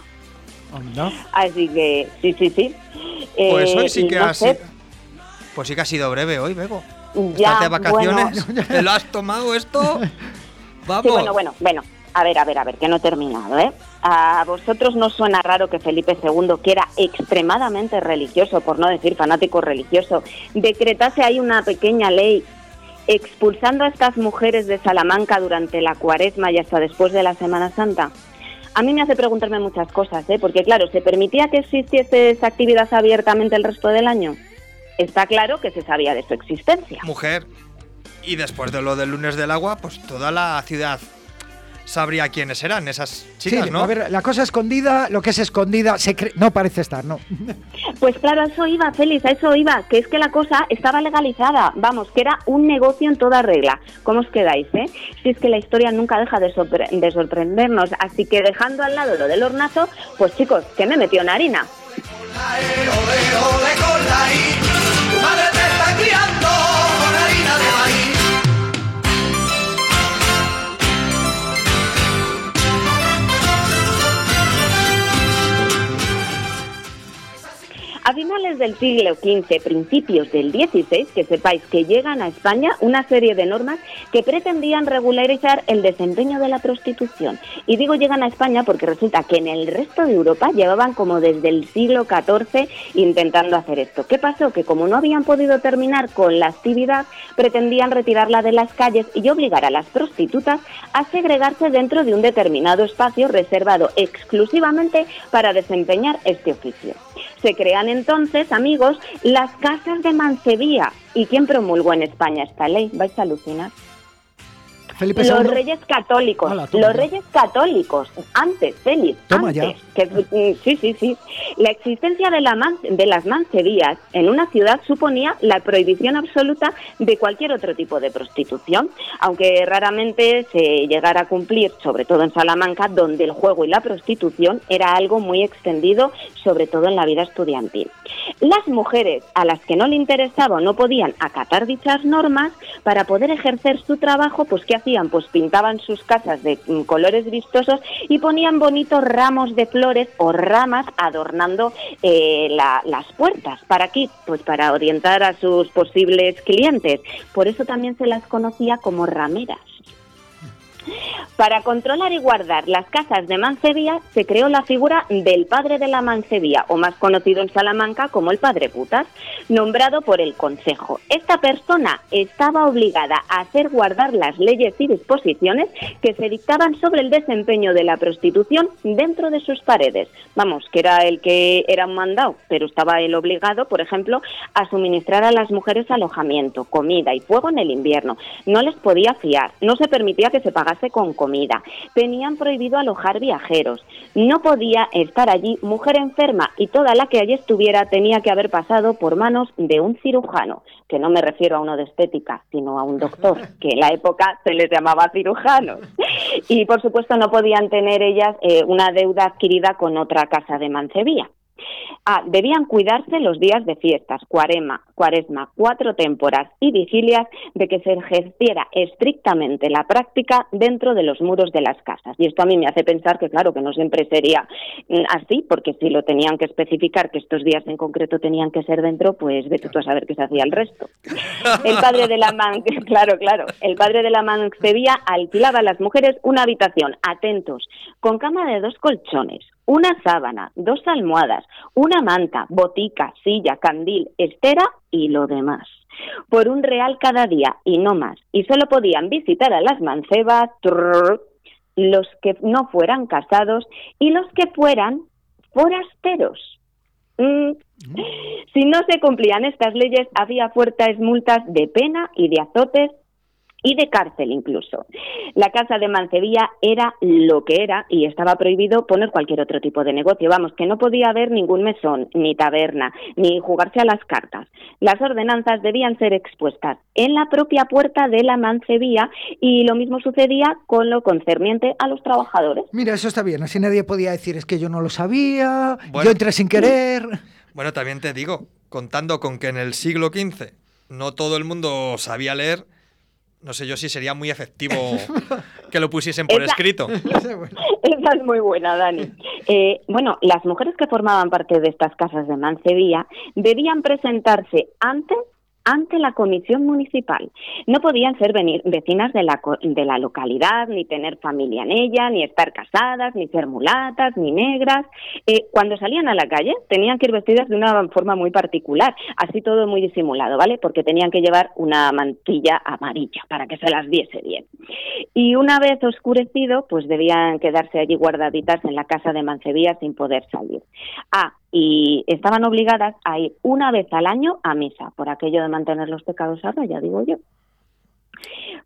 Anda. Así que sí, sí, sí. Pues Eh, hoy sí y que no ha sé, sido. Pues sí que ha sido breve hoy, Bego. Ya, ¿Estás de vacaciones? bueno. ¿Te lo has tomado esto? Vamos. Sí, bueno, bueno, bueno. A ver, a ver, a ver, que no he terminado, ¿eh? A vosotros no suena raro que Felipe II, que era extremadamente religioso, por no decir fanático religioso, decretase ahí una pequeña ley expulsando a estas mujeres de Salamanca durante la cuaresma y hasta después de la Semana Santa. A mí me hace preguntarme muchas cosas, ¿eh? Porque claro, ¿se permitía que existiese esta actividad abiertamente el resto del año? Está claro que se sabía de su existencia. Mujer. Y después de lo del lunes del agua, pues toda la ciudad sabría quiénes eran esas chicas, sí, ¿no? a ver, la cosa escondida, lo que es escondida, se cre- no parece estar, ¿no? Pues claro, a eso iba, Félix, a eso iba, que es que la cosa estaba legalizada, vamos, que era un negocio en toda regla. ¿Cómo os quedáis, eh? Si es que la historia nunca deja de, sorpre- de sorprendernos, así que dejando al lado lo del hornazo, pues chicos, que me metió en harina. Tu madre te está criando con harina de maíz. A finales del siglo XV, principios del XVI, que sepáis que llegan a España una serie de normas que pretendían regularizar el desempeño de la prostitución. Y digo llegan a España porque resulta que en el resto de Europa llevaban como desde el siglo XIV intentando hacer esto. ¿Qué pasó? Que como no habían podido terminar con la actividad, pretendían retirarla de las calles y obligar a las prostitutas a segregarse dentro de un determinado espacio reservado exclusivamente para desempeñar este oficio. Se crean entonces, amigos, las casas de mancebía. ¿Y quién promulgó en España esta ley? Vais a alucinar. Felipe Los II. reyes católicos, los reyes católicos, antes, Félix, Toma antes, ya. que- mm, sí, sí, sí. La existencia de, la man- de las mancebías en una ciudad suponía la prohibición absoluta de cualquier otro tipo de prostitución, aunque raramente se llegara a cumplir, sobre todo en Salamanca, donde el juego y la prostitución era algo muy extendido, sobre todo en la vida estudiantil. Las mujeres a las que no le interesaba o no podían acatar dichas normas, para poder ejercer su trabajo, pues ¿qué hacían? Pues pintaban sus casas de mm, colores vistosos y ponían bonitos ramos de flores o ramas adornando eh, la- las puertas. ¿Para qué? Pues para orientar a sus posibles clientes. Por eso también se las conocía como rameras. Para controlar y guardar las casas de mancebía se creó la figura del padre de la mancebía, o más conocido en Salamanca como el padre putas, nombrado por el Consejo. Esta persona estaba obligada a hacer guardar las leyes y disposiciones que se dictaban sobre el desempeño de la prostitución dentro de sus paredes. Vamos, que era el que era un mandado, pero estaba él obligado, por ejemplo, a suministrar a las mujeres alojamiento, comida y fuego en el invierno. No les podía fiar, no se permitía que se pagase con comida. Tenían prohibido alojar viajeros. No podía estar allí mujer enferma y toda la que allí estuviera tenía que haber pasado por manos de un cirujano, que no me refiero a uno de estética, sino a un doctor, que en la época se les llamaba cirujanos. Y por supuesto no podían tener ellas eh, una deuda adquirida con otra casa de mancebía. A. Debían cuidarse los días de fiestas, cuarema, cuaresma, cuatro témporas y vigilias de que se ejerciera estrictamente la práctica dentro de los muros de las casas. Y esto a mí me hace pensar que, claro, que no siempre sería mm, así, porque si lo tenían que especificar que estos días en concreto tenían que ser dentro, pues vete tú a saber qué se hacía el resto. El padre de la man, claro, claro, el padre de la Mancebía alquilaba a las mujeres una habitación, atentos, con cama de dos colchones, una sábana, dos almohadas, una manta, botica, silla, candil, estera y lo demás. Por un real cada día y no más. Y solo podían visitar a las mancebas trrr, los que no fueran casados y los que fueran forasteros. Mm. Si no se cumplían estas leyes, había fuertes multas de pena y de azotes y de cárcel incluso. La casa de Mancebía era lo que era y estaba prohibido poner cualquier otro tipo de negocio. Vamos, que no podía haber ningún mesón, ni taberna, ni jugarse a las cartas. Las ordenanzas debían ser expuestas en la propia puerta de la Mancebía y lo mismo sucedía con lo concerniente a los trabajadores. Mira, eso está bien, así nadie podía decir es que yo no lo sabía, Bueno. yo entré sin querer. Bueno, también te digo, contando con que en el siglo XV no todo el mundo sabía leer, no sé yo si sería muy efectivo que lo pusiesen por Esa- escrito. Esa es muy buena, Dani. Eh, bueno, las mujeres que formaban parte de estas casas de Mancebía debían presentarse antes ante la comisión municipal. No podían ser veni- vecinas de la, de la localidad, ni tener familia en ella, ni estar casadas, ni ser mulatas, ni negras. Eh, cuando salían a la calle tenían que ir vestidas de una forma muy particular, así todo muy disimulado, ¿vale? Porque tenían que llevar una mantilla amarilla para que se las viese bien. Y una vez oscurecido, pues debían quedarse allí guardaditas en la casa de Mancebía sin poder salir. Ah, y estaban obligadas a ir una vez al año a misa, por aquello de mantener los pecados a raya, digo yo.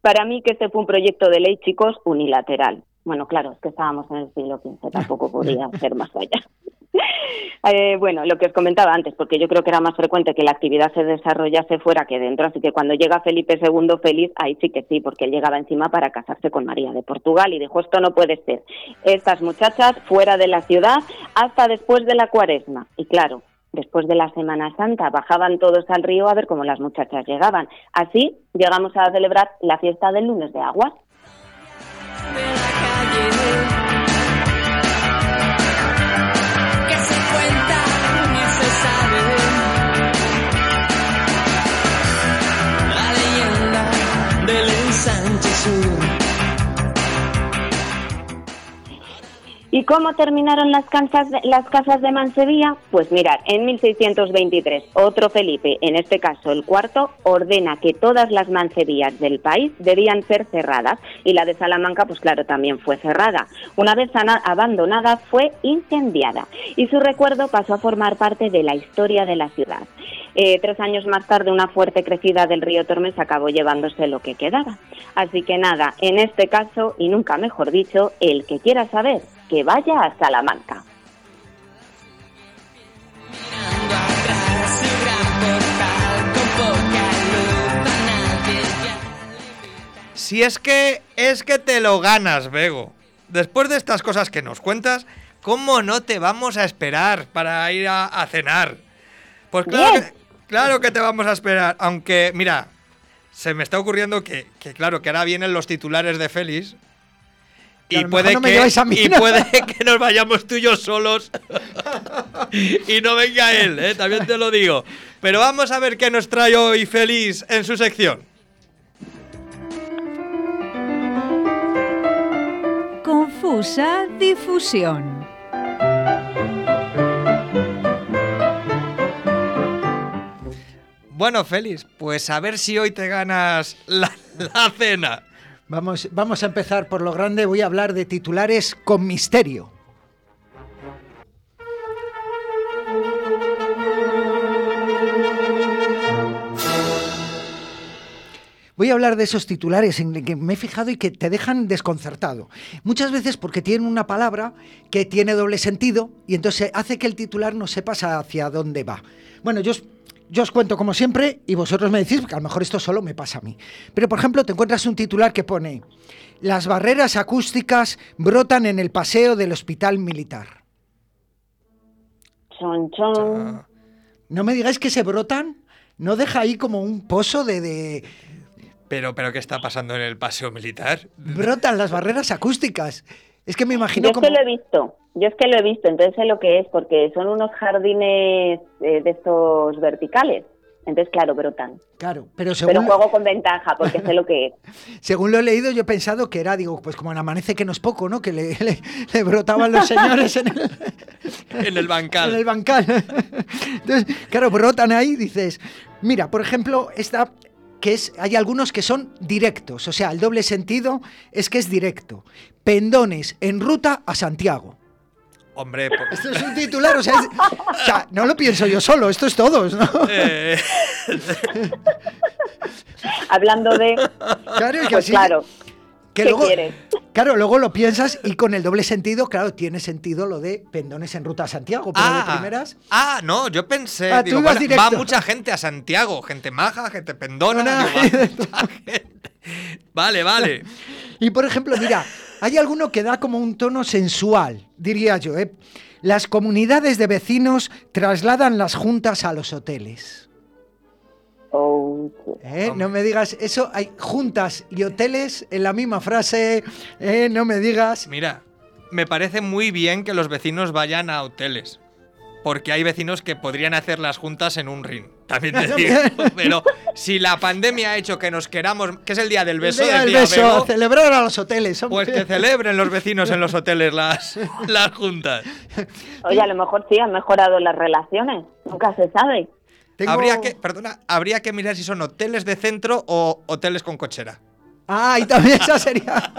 Para mí que este fue un proyecto de ley, chicos, unilateral. Bueno, claro, es que estábamos en el siglo XV, tampoco podía ser más allá. Eh, bueno, lo que os comentaba antes, porque yo creo que era más frecuente que la actividad se desarrollase fuera que dentro, así que cuando llega Felipe II feliz, ahí sí que sí, porque él llegaba encima para casarse con María de Portugal y dijo, esto no puede ser. Estas muchachas fuera de la ciudad hasta después de la cuaresma. Y claro, después de la Semana Santa bajaban todos al río a ver cómo las muchachas llegaban. Así llegamos a celebrar la fiesta del lunes de aguas. ¿Y cómo terminaron las, casas de, las casas de Mansevilla? Pues mirad, en 1623, otro Felipe, en este caso el cuarto, ordena que todas las mancevías del país debían ser cerradas y la de Salamanca, pues claro, también fue cerrada. Una vez abandonada, fue incendiada y su recuerdo pasó a formar parte de la historia de la ciudad. Eh, tres años más tarde, una fuerte crecida del río Tormes acabó llevándose lo que quedaba. Así que nada, en este caso, y nunca mejor dicho, el que quiera saber, que vaya a Salamanca. Si es que es que te lo ganas, Bego. Después de estas cosas que nos cuentas, ¿cómo no te vamos a esperar para ir a, a cenar? Pues claro que, claro que te vamos a esperar. Aunque, mira, se me está ocurriendo que, que claro, que ahora vienen los titulares de Félix. Y a Y lo puede, mejor no que, lleváis a mí, y ¿no? puede que nos vayamos tú y yo solos y no venga él, ¿eh? también te lo digo. Pero vamos a ver qué nos trae hoy Félix en su sección. Confusa difusión. Bueno, Félix, pues a ver si hoy te ganas la, la cena. Vamos, vamos a empezar por lo grande. Voy a hablar de titulares con misterio. Voy a hablar de esos titulares en que me he fijado y que te dejan desconcertado. Muchas veces porque tienen una palabra que tiene doble sentido y entonces hace que el titular no sepas hacia dónde va. Bueno, yo yo os cuento como siempre y vosotros me decís, porque a lo mejor esto solo me pasa a mí. Pero por ejemplo, te encuentras un titular que pone, las barreras acústicas brotan en el paseo del hospital militar. Chon, chon. No me digáis que se brotan. ¿No deja ahí como un pozo de, de- Pero, pero, ¿qué está pasando en el paseo militar? Brotan las barreras acústicas. Es que me Yo imagino es como... que lo he visto. Yo es que lo he visto, entonces sé lo que es, porque son unos jardines eh, de estos verticales. Entonces, claro, brotan. Claro, pero Pero según, juego con ventaja, porque sé lo que es. según lo he leído, yo he pensado que era, digo, pues como en Amanece que no es poco, ¿no? Que le, le- le brotaban los señores en el, En el bancal. en el bancal. Entonces, claro, brotan ahí, dices, mira, por ejemplo, esta que es, hay algunos que son directos, o sea, el doble sentido es que es directo. Pendones en ruta a Santiago. Hombre, Esto es un titular, o sea, es- o sea, no lo pienso yo solo, esto es todos, ¿no? eh, Hablando de... Claro, que Pues así- claro, que ¿qué luego? Claro, luego lo piensas y con el doble sentido, claro, tiene sentido lo de pendones en ruta a Santiago, pero de ah, primeras. ah, no, yo pensé, Ah, digo, ibas bueno, directo. va mucha gente a Santiago, gente maja, gente pendona. No, no, digo, va mucha gente. Vale, vale. Y por ejemplo, mira, hay alguno que da como un tono sensual, diría yo. ¿eh? Las comunidades de vecinos trasladan las juntas a los hoteles. ¿Eh? No me digas, eso hay juntas y hoteles en la misma frase. ¿eh? No me digas. Mira, me parece muy bien que los vecinos vayan a hoteles. Porque hay vecinos que podrían hacer las juntas en un ring. También te digo. Pero si la pandemia ha hecho que nos queramos, que es el día del beso, El día del decía beso, Bego, a celebrar a los hoteles. hombre. pues que celebren los vecinos en los hoteles las, las juntas. Oye, a lo mejor sí han mejorado las relaciones. Nunca se sabe. Tengo- Habría que, perdona, habría que mirar si son hoteles de centro o hoteles con cochera. Ah, y también esa sería.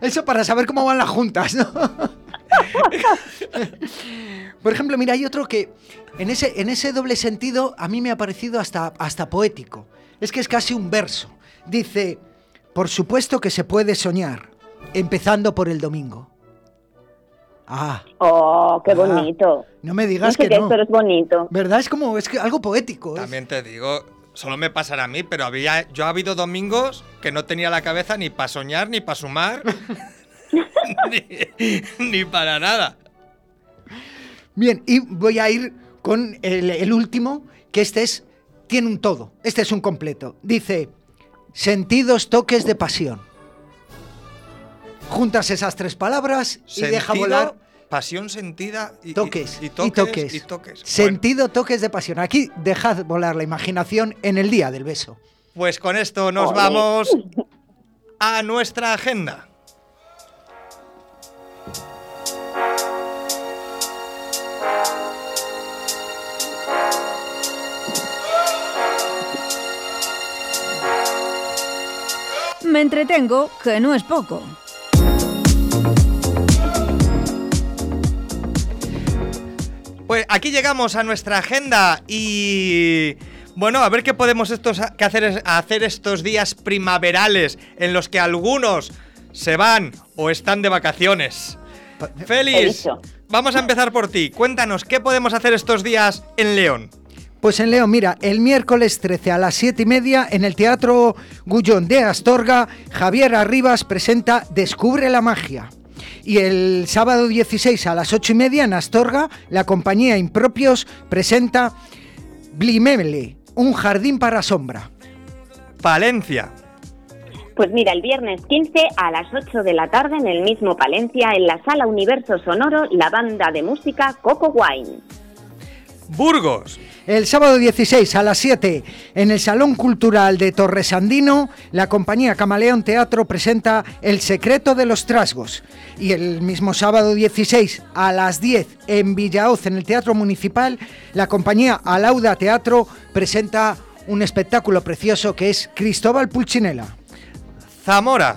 Eso para saber cómo van las juntas, ¿no? Por ejemplo, mira, hay otro que en ese, en ese doble sentido a mí me ha parecido hasta, hasta poético. Es que es casi un verso. Dice, por supuesto que se puede soñar, empezando por el domingo. Ah, Oh, qué Ah, bonito. no me No digas sé que qué es, no. pero es bonito. ¿Verdad? Es como, es que algo poético. es- También te digo, solo me pasará a mí, pero había, yo ha habido domingos que no tenía la cabeza ni para soñar, ni para sumar, ni, ni para nada. Bien, y voy a ir con el, el último, que este es, tiene un todo, este es un completo. Dice, sentidos, toques de pasión. Juntas esas tres palabras y deja volar Pasión sentida y, toques, y, y toques, toques. y toques. Bueno, Sentido, toques de pasión. Aquí dejad volar la imaginación en el día del beso. pues con esto nos vamos a nuestra agenda. Me entretengo, que no es poco. Pues aquí llegamos a nuestra agenda y bueno, a ver qué podemos estos, qué hacer, hacer estos días primaverales en los que algunos se van o están de vacaciones. Félix, vamos a empezar por ti. Cuéntanos, ¿qué podemos hacer estos días en León? Pues en León, mira, el miércoles 13 a las 7 y media en el Teatro Gullón de Astorga, Javier Arribas presenta Descubre la magia. Y el sábado 16 a las 8 y media en Astorga, la compañía Impropios presenta Blimele, un jardín para sombra. Palencia. Pues mira, el viernes 15 a las 8 de la tarde en el mismo Palencia, en la sala Universo Sonoro, la banda de música Coco Wine. Burgos. El sábado 16 a las 7 en el Salón Cultural de Torresandino, la compañía Camaleón Teatro presenta El secreto de los trasgos. Y el mismo sábado 16 a las 10 en Villaoz, en el Teatro Municipal, la compañía Alauda Teatro presenta un espectáculo precioso que es Cristóbal Pulcinella. Zamora.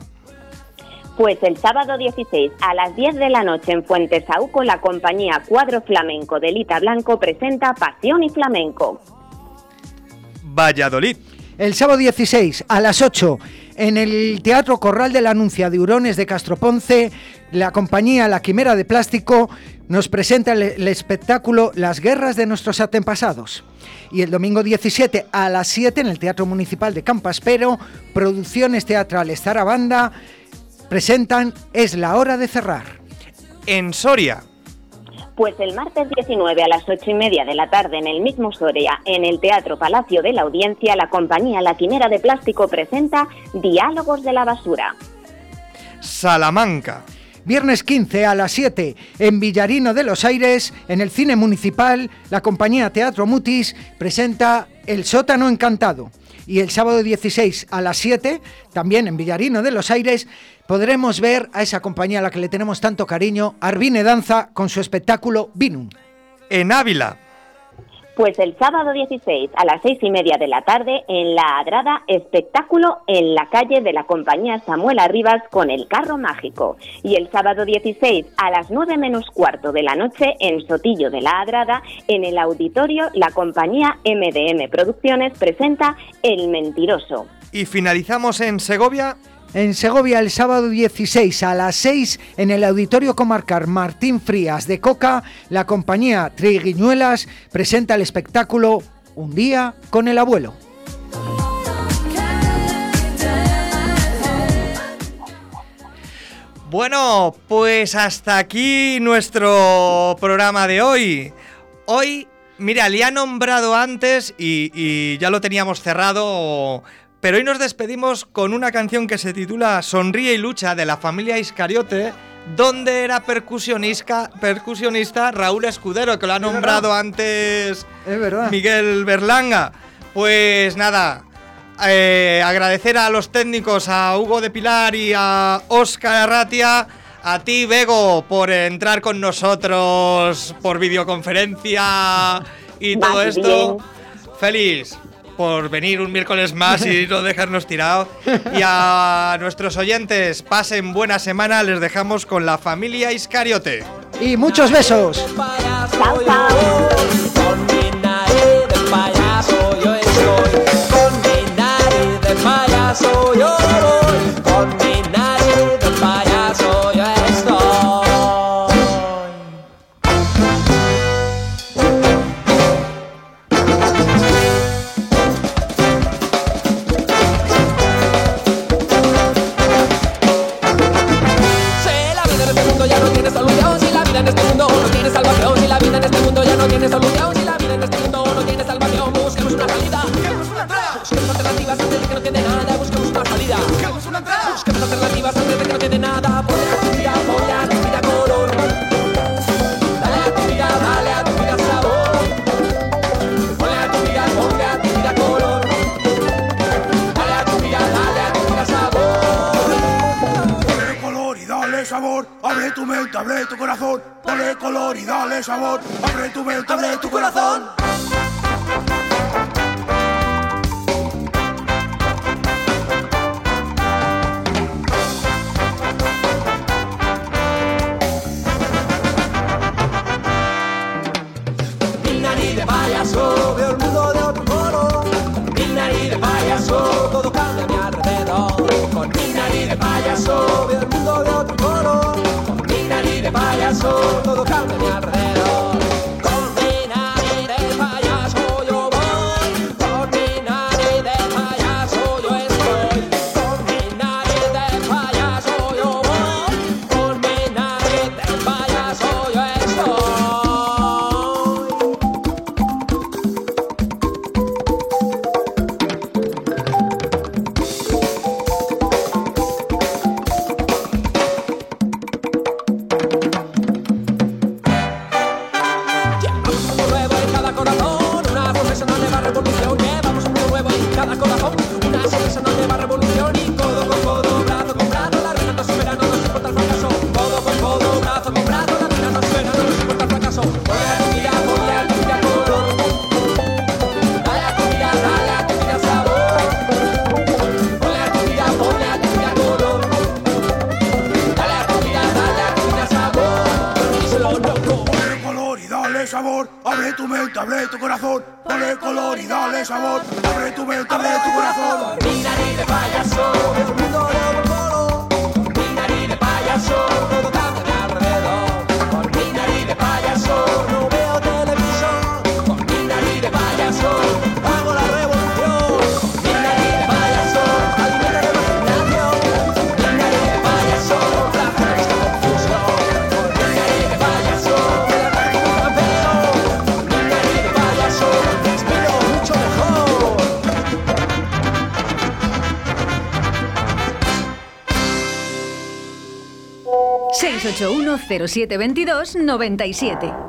Pues el sábado 16 a las 10 de la noche en Fuentesauco, la compañía Cuadro Flamenco de Lita Blanco presenta Pasión y Flamenco. Valladolid. El sábado 16 a las 8 en el Teatro Corral de la Anuncia de Hurones de Castroponce, la compañía La Quimera de Plástico nos presenta el, el espectáculo Las guerras de nuestros antepasados. Y el domingo 17 a las 7 en el Teatro Municipal de Campaspero, producciones teatrales Zarabanda presentan Es la hora de cerrar. En Soria. Pues el martes 19 a las ocho y media de la tarde en el mismo Soria, en el Teatro Palacio de la Audiencia, la compañía latinera de plástico presenta Diálogos de la Basura. Salamanca. Viernes 15 a las 7 en Villarino de los Aires, en el Cine Municipal, la compañía Teatro Mutis presenta El sótano encantado. Y el sábado 16 a las 7, también en Villarino de los Aires, podremos ver a esa compañía a la que le tenemos tanto cariño, Arvine Danza, con su espectáculo Vinum. En Ávila. Pues el sábado 16 a las seis y media de la tarde en la Adrada espectáculo en la calle de la compañía Samuel Arribas con el carro mágico. Y el sábado 16 a las 9 menos cuarto de la noche en Sotillo de la Adrada en el auditorio la compañía MDM Producciones presenta El Mentiroso. Y finalizamos en Segovia. En Segovia el sábado 16 a las 6 en el Auditorio Comarcal Martín Frías de Coca, la compañía Triguiñuelas presenta el espectáculo Un día con el abuelo. Bueno, pues hasta aquí nuestro programa de hoy. Hoy, mira, le ha nombrado antes y ya lo teníamos cerrado, pero hoy nos despedimos con una canción que se titula Sonríe y lucha de la familia Iscariote, donde era percusionista, percusionista Raúl Escudero, que lo ha nombrado antes Es verdad. Miguel Berlanga. Pues nada, eh, agradecer a los técnicos, a Hugo de Pilar y a Óscar Arratia, a ti, Bego, por entrar con nosotros por videoconferencia y todo esto. Feliz por venir un miércoles más y no dejarnos tirados. Y a nuestros oyentes, pasen buena semana, les dejamos con la familia Iscariote. Y muchos besos. Chao, chao. Este mundo ya no tiene solución, si la vida en este mundo no tiene salvación, busquemos una salida. Busquemos alternativas antes de que no quede nada, busquemos una salida. Busquemos alternativas antes de que abre tu mente, abre tu corazón. Dale color y dale sabor, abre tu mente, abre tu corazón. Nariz de payaso, veo el mundo de otro color. Mi nariz de payaso, todo cambia a mi alrededor. Con mi nariz de payaso, 681 0722 97.